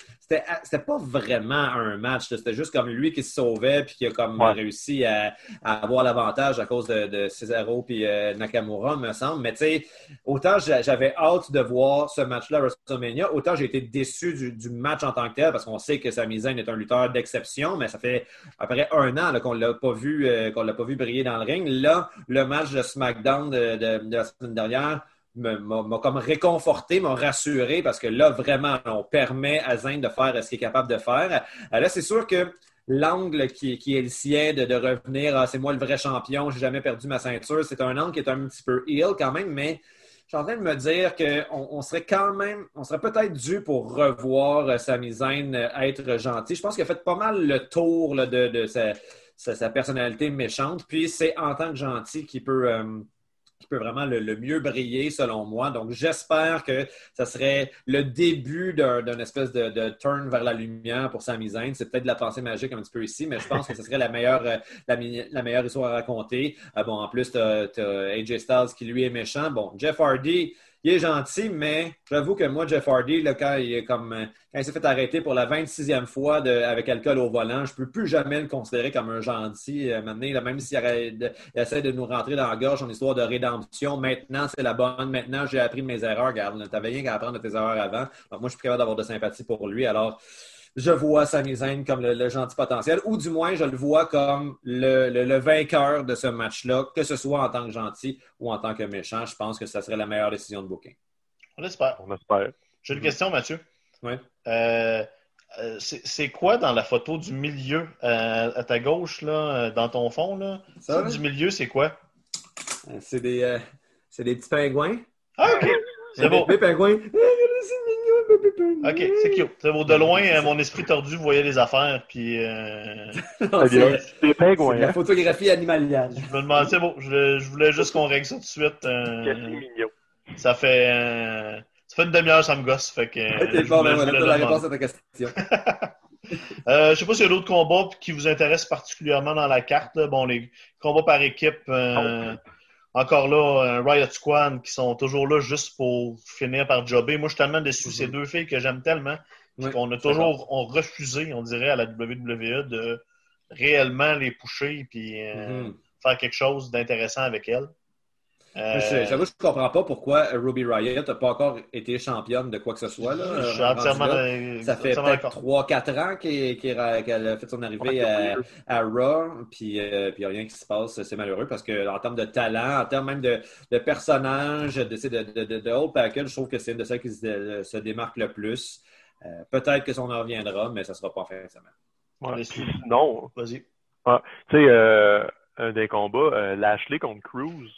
c'était pas vraiment un match. C'était juste comme lui qui se sauvait puis qui a comme réussi à, avoir l'avantage à cause de, de Cesaro puis euh, Nakamura, me semble. Mais tu sais, autant j'avais hâte de voir ce match-là à WrestleMania, autant j'ai été déçu du, match en tant que tel parce qu'on sait que Sami Zayn est un lutteur d'exception, mais ça fait à peu près un an qu'on l'a pas vu euh, qu'on l'a pas vu briller dans le ring. Là, le match de SmackDown de la semaine dernière m'a comme réconforté, m'a rassuré parce que là, vraiment, on permet à Zayn de faire ce qu'il est capable de faire. Euh, là, c'est sûr que l'angle qui, est le sien de, revenir, ah, c'est moi le vrai champion, j'ai jamais perdu ma ceinture, c'est un angle qui est un petit peu heel quand même, mais je suis en train de me dire qu'on on serait quand même, on serait peut-être dû pour revoir euh, Sami Zayn euh, être gentil. Je pense qu'il a fait pas mal le tour de, sa, personnalité méchante, puis c'est en tant que gentil qu'il peut qui peut vraiment le, mieux briller, selon moi. Donc, j'espère que ça serait le début d'un espèce de, turn vers la lumière pour Sami Zayn. C'est peut-être de la pensée magique un petit peu ici, mais je pense que ce serait la meilleure, euh, la, meilleure histoire à raconter. Euh, bon, en plus, tu as, AJ Styles qui, lui, est méchant. Bon, Jeff Hardy, il est gentil, mais j'avoue que moi, Jeff Hardy, quand, il, comme, quand il s'est fait arrêter pour la 26e fois avec alcool au volant, je ne peux plus jamais le considérer comme un gentil. Euh, maintenant, même s'il essaie de nous rentrer dans la gorge en histoire de rédemption, maintenant, c'est la bonne. Maintenant, j'ai appris de mes erreurs. Regarde, tu n'avais rien qu'à apprendre de tes erreurs avant. Moi, je suis capable d'avoir de sympathie pour lui. Alors, je vois Sami Zayn comme le, gentil potentiel, ou du moins, je le vois comme le, vainqueur de ce match-là, que ce soit en tant que gentil ou en tant que méchant. Je pense que ça serait la meilleure décision de booking. On espère. On espère. J'ai une question, Mathieu. Oui. Euh, euh, c'est quoi dans la photo du milieu euh, à ta gauche, là, dans ton fond? Là? Ça, du milieu, c'est quoi? C'est des, des petits pingouins. Ah, OK. C'est beau. Des pingouins. Ok, c'est cute. De loin, euh, mon esprit tordu voyait les affaires, puis. Euh... c'est pingouins. La hein. photographie animalière. Je me demandais, c'est bon, je, voulais juste qu'on règle ça tout de suite. Euh... Ça fait. Euh... Ça fait une demi-heure, ça me gosse. Fait que. Ok, bon, ben voilà, la réponse à ta question. euh, je sais pas s'il y a d'autres combats qui vous intéressent particulièrement dans la carte. Bon, les combats par équipe. Euh, oh encore là, un Riot Squad qui sont toujours là juste pour finir par jobber. Moi, je suis tellement déçu. Ces mhm. deux filles que j'aime tellement qu'on a toujours on refusé, on dirait, à la WWE de réellement les pousser et euh, mhm. faire quelque chose d'intéressant avec elles. Euh, j'avoue, je ne comprends pas pourquoi Ruby Riot n'a pas encore été championne de quoi que ce soit. Là, je suis entièrement Ça fait peut-être 3-4 ans qu'elle a fait son arrivée à, Raw, puis euh, il n'y a rien qui se passe. C'est malheureux parce qu'en termes de talent, en termes même de, de personnages, de, de, de, de, whole package, je trouve que c'est une de celles qui se, démarque le plus. Euh, peut-être que ça en reviendra, mais ça ne sera pas en fin de semaine. non. Vas-y. Ah, tu sais, un des combats, Lashley contre Cruz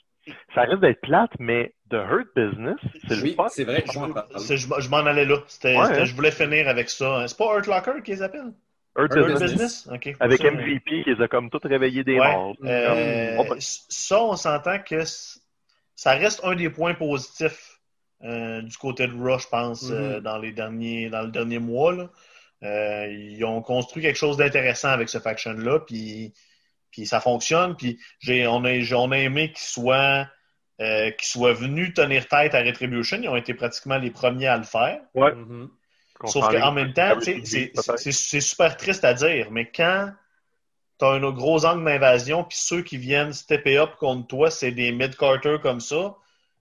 ça risque d'être plate, mais The Hurt Business, c'est oui, le c'est vrai. Je m'en allais là. Hein? Je voulais finir avec ça. C'est pas Hurt Locker qu'ils appellent? Hurt, Hurt Business. Avec MVP qui les a comme tout réveillé des morts. Euh, ça, on s'entend que ça reste un des points positifs euh, du côté de Raw, je pense, euh, mm-hmm. dans les derniers dans le dernier mois. ils ont construit quelque chose d'intéressant avec ce faction-là, puis puis ça fonctionne. Puis j'ai, on, a, on a aimé qu'ils soient, euh, qu'ils venus tenir tête à Retribution. Ils ont été pratiquement les premiers à le faire. Ouais. Mm-hmm. Sauf qu'en même temps, c'est super triste à dire, mais quand tu as un gros angle d'invasion, puis ceux qui viennent stepper up contre toi, c'est des mid-carter comme ça,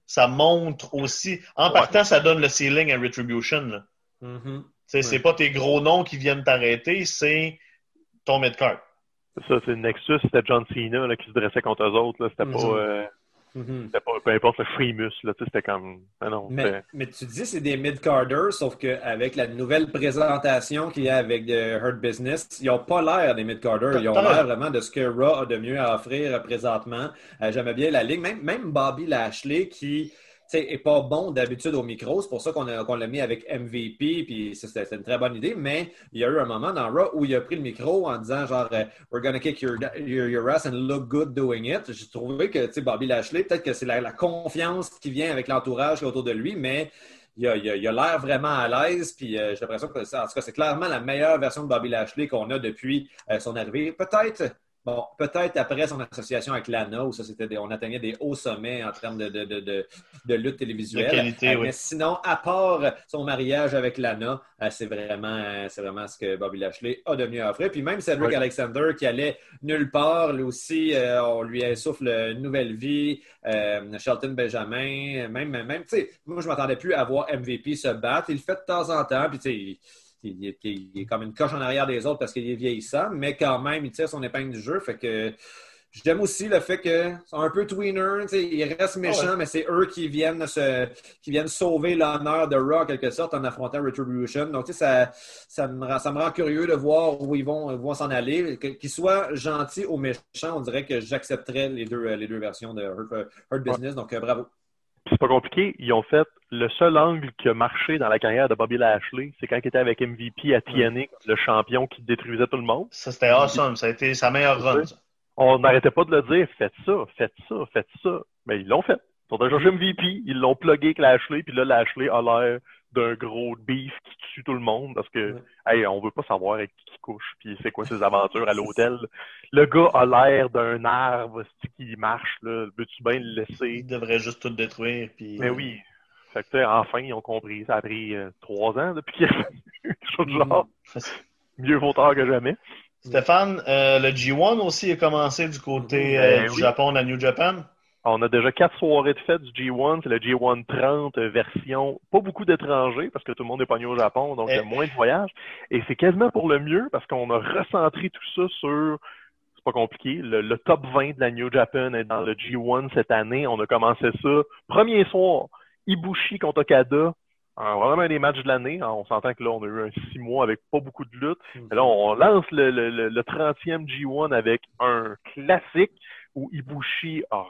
ça montre aussi. En partant, ça donne le ceiling à Retribution. Mm-hmm. C'est pas tes gros noms qui viennent t'arrêter, c'est ton mid-cart. Ça, c'est Nexus, c'était John Cena là, qui se dressait contre eux autres. C'était pas. Mhm. Euh, Mm-hmm. C'était pas, peu importe le Freemus, là, c'était comme. non, mais, mais, tu dis c'est des mid-carders, sauf qu'avec la nouvelle présentation qu'il y a avec Hurt Business, ils n'ont pas l'air des mid-carders. Ils ont l'air vraiment de ce que Raw a de mieux à offrir présentement. Euh, j'aimais bien la ligue. Même, même Bobby Lashley qui n'est pas bon d'habitude au micro. C'est pour ça qu'on l'a mis avec MVP, puis c'était une très bonne idée. Mais il y a eu un moment dans Raw où il a pris le micro en disant genre euh, We're gonna kick your, your, ass and look good doing it. J'ai trouvé que Bobby Lashley, peut-être que c'est la, confiance qui vient avec l'entourage autour de lui, mais il a l'air vraiment à l'aise. Puis euh, j'ai l'impression que en tout cas, c'est clairement la meilleure version de Bobby Lashley qu'on a depuis euh, son arrivée. Peut-être Bon, peut-être après son association avec Lana, où ça, c'était on atteignait des hauts sommets en termes de, de, de, de lutte télévisuelle. Euh, mais sinon, à part son mariage avec Lana, euh, c'est vraiment, c'est vraiment ce que Bobby Lashley a de mieux à offrir. Puis même Cedric Alexander, qui allait nulle part, lui aussi, euh, on lui insouffle une nouvelle vie. Shelton Benjamin, même, même tu sais, moi, je ne m'attendais plus à voir MVP se battre. Il le fait de temps en temps, puis tu sais, il, est comme une coche en arrière des autres parce qu'il est vieillissant, mais quand même, il tire son épingle du jeu. Fait que j'aime aussi le fait que c'est un peu tweener, il reste méchant, mais c'est eux qui viennent se, qui viennent sauver l'honneur de Raw en quelque sorte en affrontant Retribution. Donc, ça, ça, me rend, ça me rend curieux de voir où ils vont, vont s'en aller. Qu'ils soient gentils ou méchants, on dirait que j'accepterais les deux, les deux versions de Hurt, Business. Donc, euh, bravo c'est pas compliqué. Ils ont fait le seul angle qui a marché dans la carrière de Bobby Lashley, c'est quand il était avec MVP à TNA, le champion qui détruisait tout le monde. Ça, c'était awesome. Ça a été sa meilleure run. On n'arrêtait pas de le dire. Faites ça, faites ça, faites ça. Mais ils l'ont fait. Ils ont cherché MVP, ils l'ont plugué avec Lashley, puis là, Lashley a l'air d'un gros beef qui tue tout le monde parce que, hey, on veut pas savoir avec qui couche puis c'est quoi ses aventures à l'hôtel. Le gars a l'air d'un arbre qui marche, là. Veux-tu bien le laisser? Il devrait juste tout détruire puis. Mais oui. Fait que, enfin, ils ont compris. Ça a pris euh, trois ans depuis qu'il y a quelque chose de genre. Mieux vaut tard que jamais. Stéphane, euh, le G1 aussi a commencé du côté ben euh, du Japon, la New Japan. On a déjà quatre soirées de fête du G1. C'est le G1 30 version. Pas beaucoup d'étrangers parce que tout le monde est pogné au Japon, donc il y a moins de voyages. Et c'est quasiment pour le mieux parce qu'on a recentré tout ça sur c'est pas compliqué. Le, top 20 de la New Japan est dans le G1 cette année. On a commencé ça. Premier soir, Ibushi contre Okada. vraiment un des matchs de l'année. On s'entend que là, on a eu un six mois avec pas beaucoup de lutte. Mm. là, on lance le, le, le 30e G1 avec un classique où Ibushi a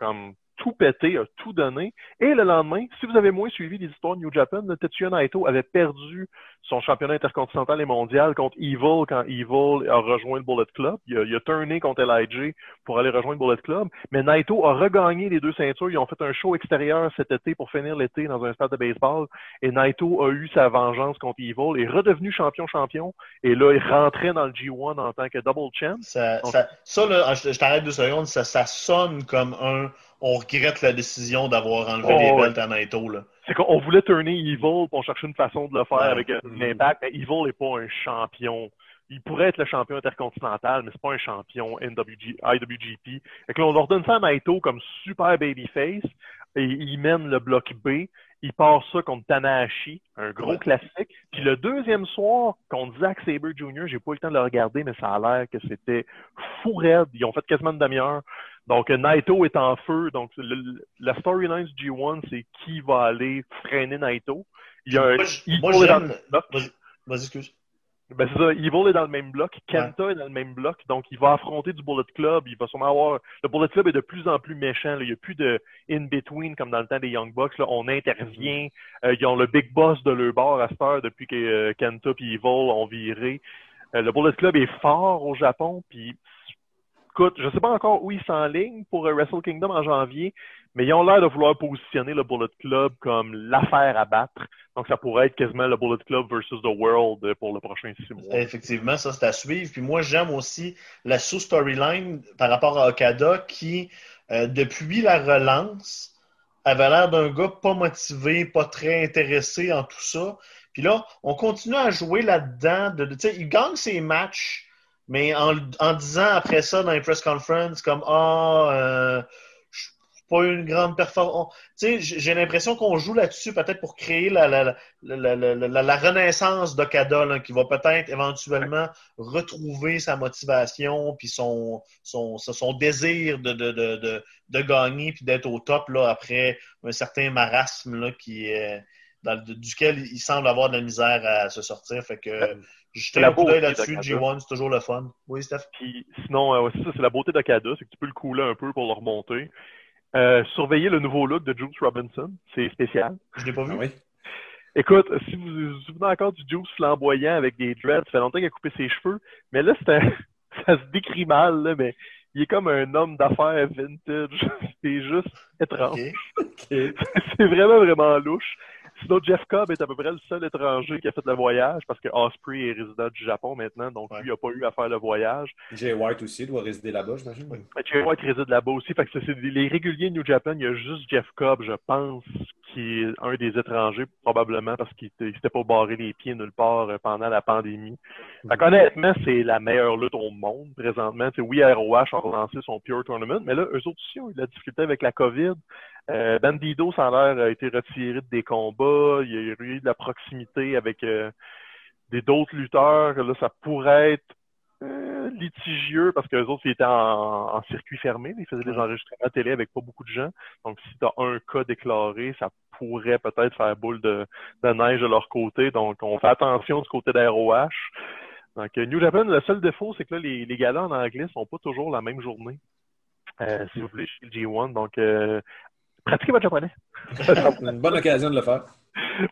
comme tout pété, a tout donné. Et le lendemain, si vous avez moins suivi les histoires de New Japan, Tetsuya Naito avait perdu son championnat intercontinental et mondial contre Evil quand Evil a rejoint le Bullet Club. Il a, il a turné contre LIJ pour aller rejoindre le Bullet Club. Mais Naito a regagné les deux ceintures. Ils ont fait un show extérieur cet été pour finir l'été dans un stade de baseball. Et Naito a eu sa vengeance contre Evil, est redevenu champion-champion. Et là, il rentrait dans le G1 en tant que double champ. Ça, ça, là, je, t'arrête deux secondes, ça, ça sonne comme un on regrette la décision d'avoir enlevé les oh, belts à Naito. Là. C'est qu'on voulait tourner Evil pour on cherchait une façon de le faire avec un impact. Mais Evil n'est pas un champion. Il pourrait être le champion intercontinental, mais c'est pas un champion NWG, IWGP. Fait que là, on leur donne ça à Naito comme super babyface et il mène le bloc B. Il part ça contre Tanahashi, un gros classique. Puis le deuxième soir, contre Zack Sabre Jr., j'ai pas eu le temps de le regarder, mais ça a l'air que c'était fou raide. Ils ont fait quasiment une demi-heure. Donc, Naito est en feu. Donc, la storyline du G1, c'est qui va aller freiner Naito. Il y a un moi, dans le bloc. Vas-y, excuse. Ben, c'est ça. Evil est dans le même bloc. Kenta est dans le même bloc. Donc, il va affronter du Bullet Club. Il va sûrement avoir. Le Bullet Club est de plus en plus méchant. Il n'y a plus de in-between comme dans le temps des Young Bucks. Là. On intervient. Euh, ils ont le big boss de leur bar à cette heure depuis que euh, Kenta et Evil ont viré. Euh, le Bullet Club est fort au Japon. Puis écoute, je ne sais pas encore où ils s'enlignent pour euh, Wrestle Kingdom en janvier, mais ils ont l'air de vouloir positionner le Bullet Club comme l'affaire à battre. Donc, ça pourrait être quasiment le Bullet Club versus The World euh, pour le prochain six mois. Effectivement, ça, c'est à suivre. Puis moi, j'aime aussi la sous-storyline par rapport à Okada qui, euh, depuis la relance, avait l'air d'un gars pas motivé, pas très intéressé en tout ça. Puis là, on continue à jouer là-dedans. De, de il gagne ses matchs mais en, disant après ça dans les press conferences, comme Ah, euh, pas une grande performance. J'ai l'impression qu'on joue là-dessus peut-être pour créer la, la, la, la renaissance d'Okada, qui va peut-être éventuellement retrouver sa motivation puis son, son, son désir de, de, de, de, gagner puis d'être au top là, après un certain marasme là, qui est duquel il semble avoir de la misère à se sortir. Fait que jeter un coup d'œil là-dessus, G1, c'est toujours le fun. Oui, Steph? Puis, sinon, euh, ça, c'est la beauté d'Okada, c'est que tu peux le couler un peu pour le remonter. Euh, surveiller le nouveau look de Juice Robinson, c'est spécial. Je l'ai pas vu. Ah oui. Écoute, si vous vous souvenez encore du Juice flamboyant avec des dreads, ça fait longtemps qu'il a coupé ses cheveux, mais là, ça se décrit mal, là, mais il est comme un homme d'affaires vintage. c'est juste étrange. c'est vraiment, vraiment louche. Sinon, Jeff Cobb est à peu près le seul étranger qui a fait le voyage parce que Osprey est résident du Japon maintenant, donc lui, il n'a pas eu à faire le voyage. Jay White aussi doit résider là-bas, j'imagine. Jay White réside là-bas aussi. Fait que c'est les réguliers New Japan, il y a juste Jeff Cobb, je pense, qui est un des étrangers, probablement parce qu'il s'était pas barré les pieds nulle part euh, pendant la pandémie. Fait qu'honnêtement, c'est la meilleure lutte au monde présentement. T'sais, oui, ROH a relancé son Pure Tournament, mais là, eux autres aussi ont eu la difficulté avec la COVID. Euh, Bandido, ça a l'air, a été retiré des combats. Il y a eu de la proximité avec euh, des d'autres lutteurs. Là, ça pourrait être euh, litigieux parce que les autres, ils étaient en, circuit fermé. Ils faisaient des enregistrements à télé avec pas beaucoup de gens. Donc, si tu as un cas déclaré, ça pourrait peut-être faire boule de, neige de leur côté. Donc, on fait attention du côté d'ROH. Donc, New Japan, le seul défaut, c'est que là, les, les galas en anglais sont pas toujours la même journée. Euh, si vous voulez, chez le G1. Donc, euh, pratiquez votre japonais. Une bonne occasion de le faire.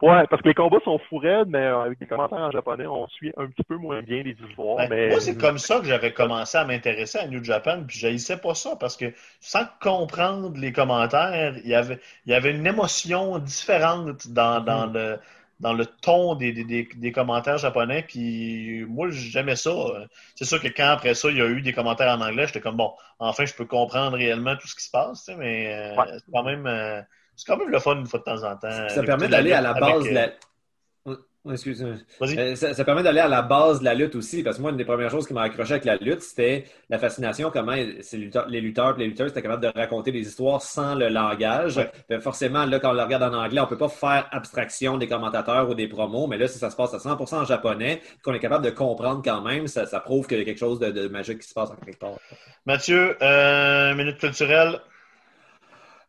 Ouais, parce que les combats sont fous mais euh, avec des commentaires en japonais, on suit un petit peu moins bien les histoires. Ben, mais... Moi, c'est comme ça que j'avais commencé à m'intéresser à New Japan, puis je pas ça parce que sans comprendre les commentaires, il y avait, il y avait une émotion différente dans, dans mm. le dans le ton des, des, des, commentaires japonais. Puis moi, j'aimais ça. C'est sûr que quand après ça, il y a eu des commentaires en anglais, j'étais comme bon, enfin, je peux comprendre réellement tout ce qui se passe, mais euh, c'est quand même euh, c'est quand même le fun une fois de temps en temps. Ça permet d'aller à la base de la, euh. Euh, ça, permet d'aller à la base de la lutte aussi, parce que moi, une des premières choses qui m'a accroché avec la lutte, c'était la fascination, comment les lutteurs, les lutteurs les lutteuses étaient capables de raconter des histoires sans le langage. Forcément, là, quand on le regarde en anglais, on peut pas faire abstraction des commentateurs ou des promos, mais là, si ça se passe à 100% en japonais, qu'on est capable de comprendre quand même, ça, prouve qu'il y a quelque chose de, magique qui se passe en quelque part. Mathieu, euh, minute culturelle.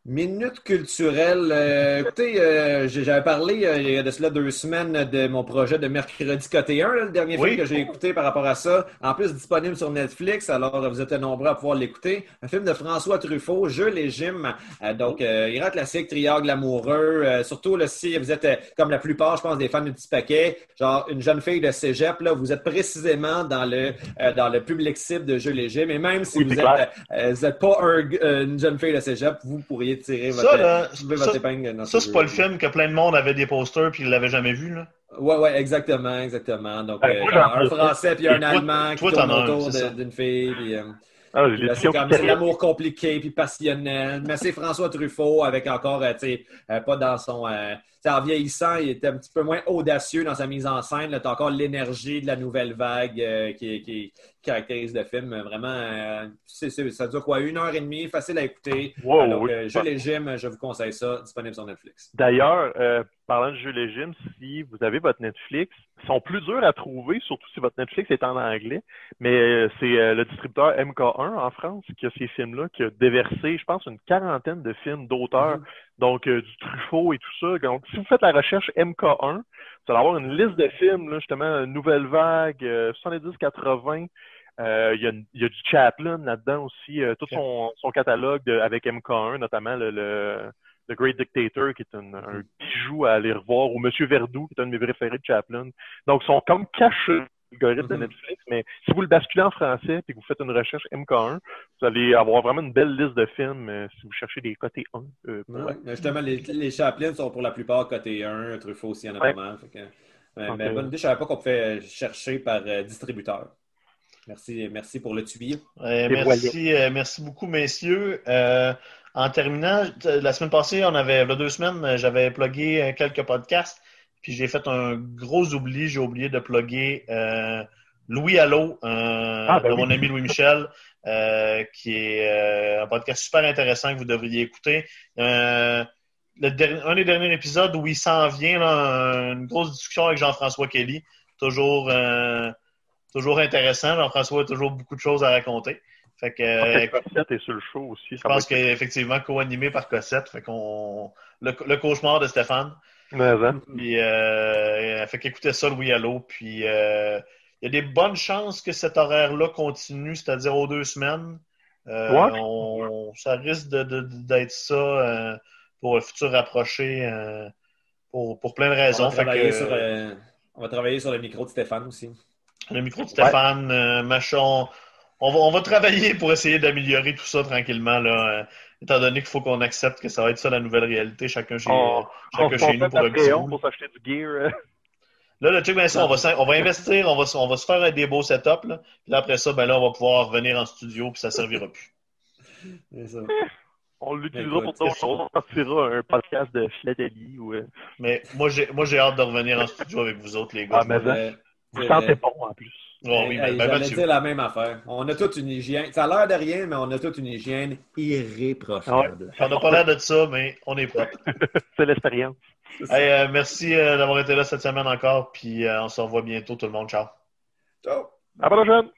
Minute culturelle. Euh, écoutez, euh, j'avais parlé euh, il y a de cela deux semaines de mon projet de mercredi côté 1, le dernier film que j'ai écouté par rapport à ça. En plus, disponible sur Netflix, alors vous êtes nombreux à pouvoir l'écouter. Un film de François Truffaut, Jeu légime. donc, ira classique, triangle amoureux. surtout là, si vous êtes, comme la plupart, je pense, des fans du petit paquet, genre une jeune fille de cégep, là, vous êtes précisément dans le, dans le public cible de Jeu légime. Et même si vous n'êtes pas une jeune fille de cégep, vous pourriez tirer votre, ça, là, ça, c'est pas le film que plein de monde avait des posters puis ils l'avaient jamais vu, là. Ouais, ouais, exactement, exactement. Donc, euh, un Français puis un Allemand qui tourne autour d'une fille. Puis, euh, ah, c'est l'amour compliqué puis passionnel. Mais c'est François Truffaut avec encore, euh, tu sais, pas dans son en vieillissant, il était un petit peu moins audacieux dans sa mise en scène. Tu as encore l'énergie de la nouvelle vague euh, qui, caractérise le film. Vraiment, euh, ça dure quoi? Une heure et demie, facile à écouter. Wow, euh, Jeu légime, je vous conseille ça, disponible sur Netflix. D'ailleurs, parlant de jeu légime, si vous avez votre Netflix, sont plus durs à trouver, surtout si votre Netflix est en anglais. Mais c'est le distributeur MK1 en France qui a ces films-là, qui a déversé, je pense, une quarantaine de films d'auteurs. Mm-hmm. Donc, du Truffaut et tout ça. Donc, si vous faites la recherche MK1, vous allez avoir une liste de films, là, justement, Nouvelle Vague, 70-80. Euh, euh, il, y a, y, a du Chaplin là-dedans aussi, euh, tout son, son catalogue avec MK1, notamment le, le, Great Dictator, qui est un, un, bijou à aller revoir, ou Monsieur Verdoux, qui est un de mes préférés de Chaplin. Donc, ils sont comme cachés algorithme de mhm. Netflix, mais si vous le basculez en français et que vous faites une recherche MK1, vous allez avoir vraiment une belle liste de films euh, si vous cherchez des côtés 1. Euh, justement, les, les Chaplin sont pour la plupart côté 1, Truffaut aussi, il y en a pas mal. Mais bonne idée, je ne savais pas qu'on pouvait chercher par euh, distributeur. Merci, merci pour le tuyau. merci, merci beaucoup, messieurs. En terminant, la semaine passée, on avait, il y a deux semaines, j'avais plugué quelques podcasts. Puis j'ai fait un gros oubli, j'ai oublié de plugger euh, Louis Allo, ah, ben de mon ami Louis Michel, qui est un podcast super intéressant que vous devriez écouter. un des derniers épisodes où il s'en vient, une grosse discussion avec Jean-François Kelly. Toujours, toujours intéressant. Jean-François a toujours beaucoup de choses à raconter. Fait que, Cossette est sur le show aussi. Je pense qu'effectivement, co-animé par Cossette. Fait qu'on, le, cauchemar de Stéphane. Mais, hein? Puis, euh, fait qu'écoutez ça, Louis Allo. Puis, euh, il y a des bonnes chances que cet horaire-là continue, c'est-à-dire aux deux semaines. Euh, ça risque d'être ça pour le futur rapproché pour, pour plein de raisons. On va, travailler sur, on va travailler sur le micro de Stéphane aussi. Le micro de Stéphane, Machon on va, travailler pour essayer d'améliorer tout ça tranquillement, là, euh, étant donné qu'il faut qu'on accepte que ça va être ça la nouvelle réalité, chacun chez, oh, chacun chez nous pour un petit pour s'acheter du gear. Hein. Là, le truc, ben, ça, on, va, on va investir, on va, on va se faire des beaux setups. Là. Puis après ça, ben là, on va pouvoir revenir en studio puis ça servira plus. Ça. On l'utilisera pour d'autres choses. On sortira un podcast de philatélie. Ou... Euh. Mais moi, j'ai, moi, j'ai hâte de revenir en studio avec vous autres, les gars. Ah, mais vous sentez bon en plus. Oh, oui, ben, ben, dire la même affaire. On a toute une hygiène. Ça a l'air de rien, mais on a toute une hygiène irréprochable. On n'a pas l'air de ça, mais on est propre. C'est l'expérience. Euh, merci euh, d'avoir été là cette semaine encore, puis euh, on se revoit bientôt tout le monde. Ciao. Ciao. À la prochaine.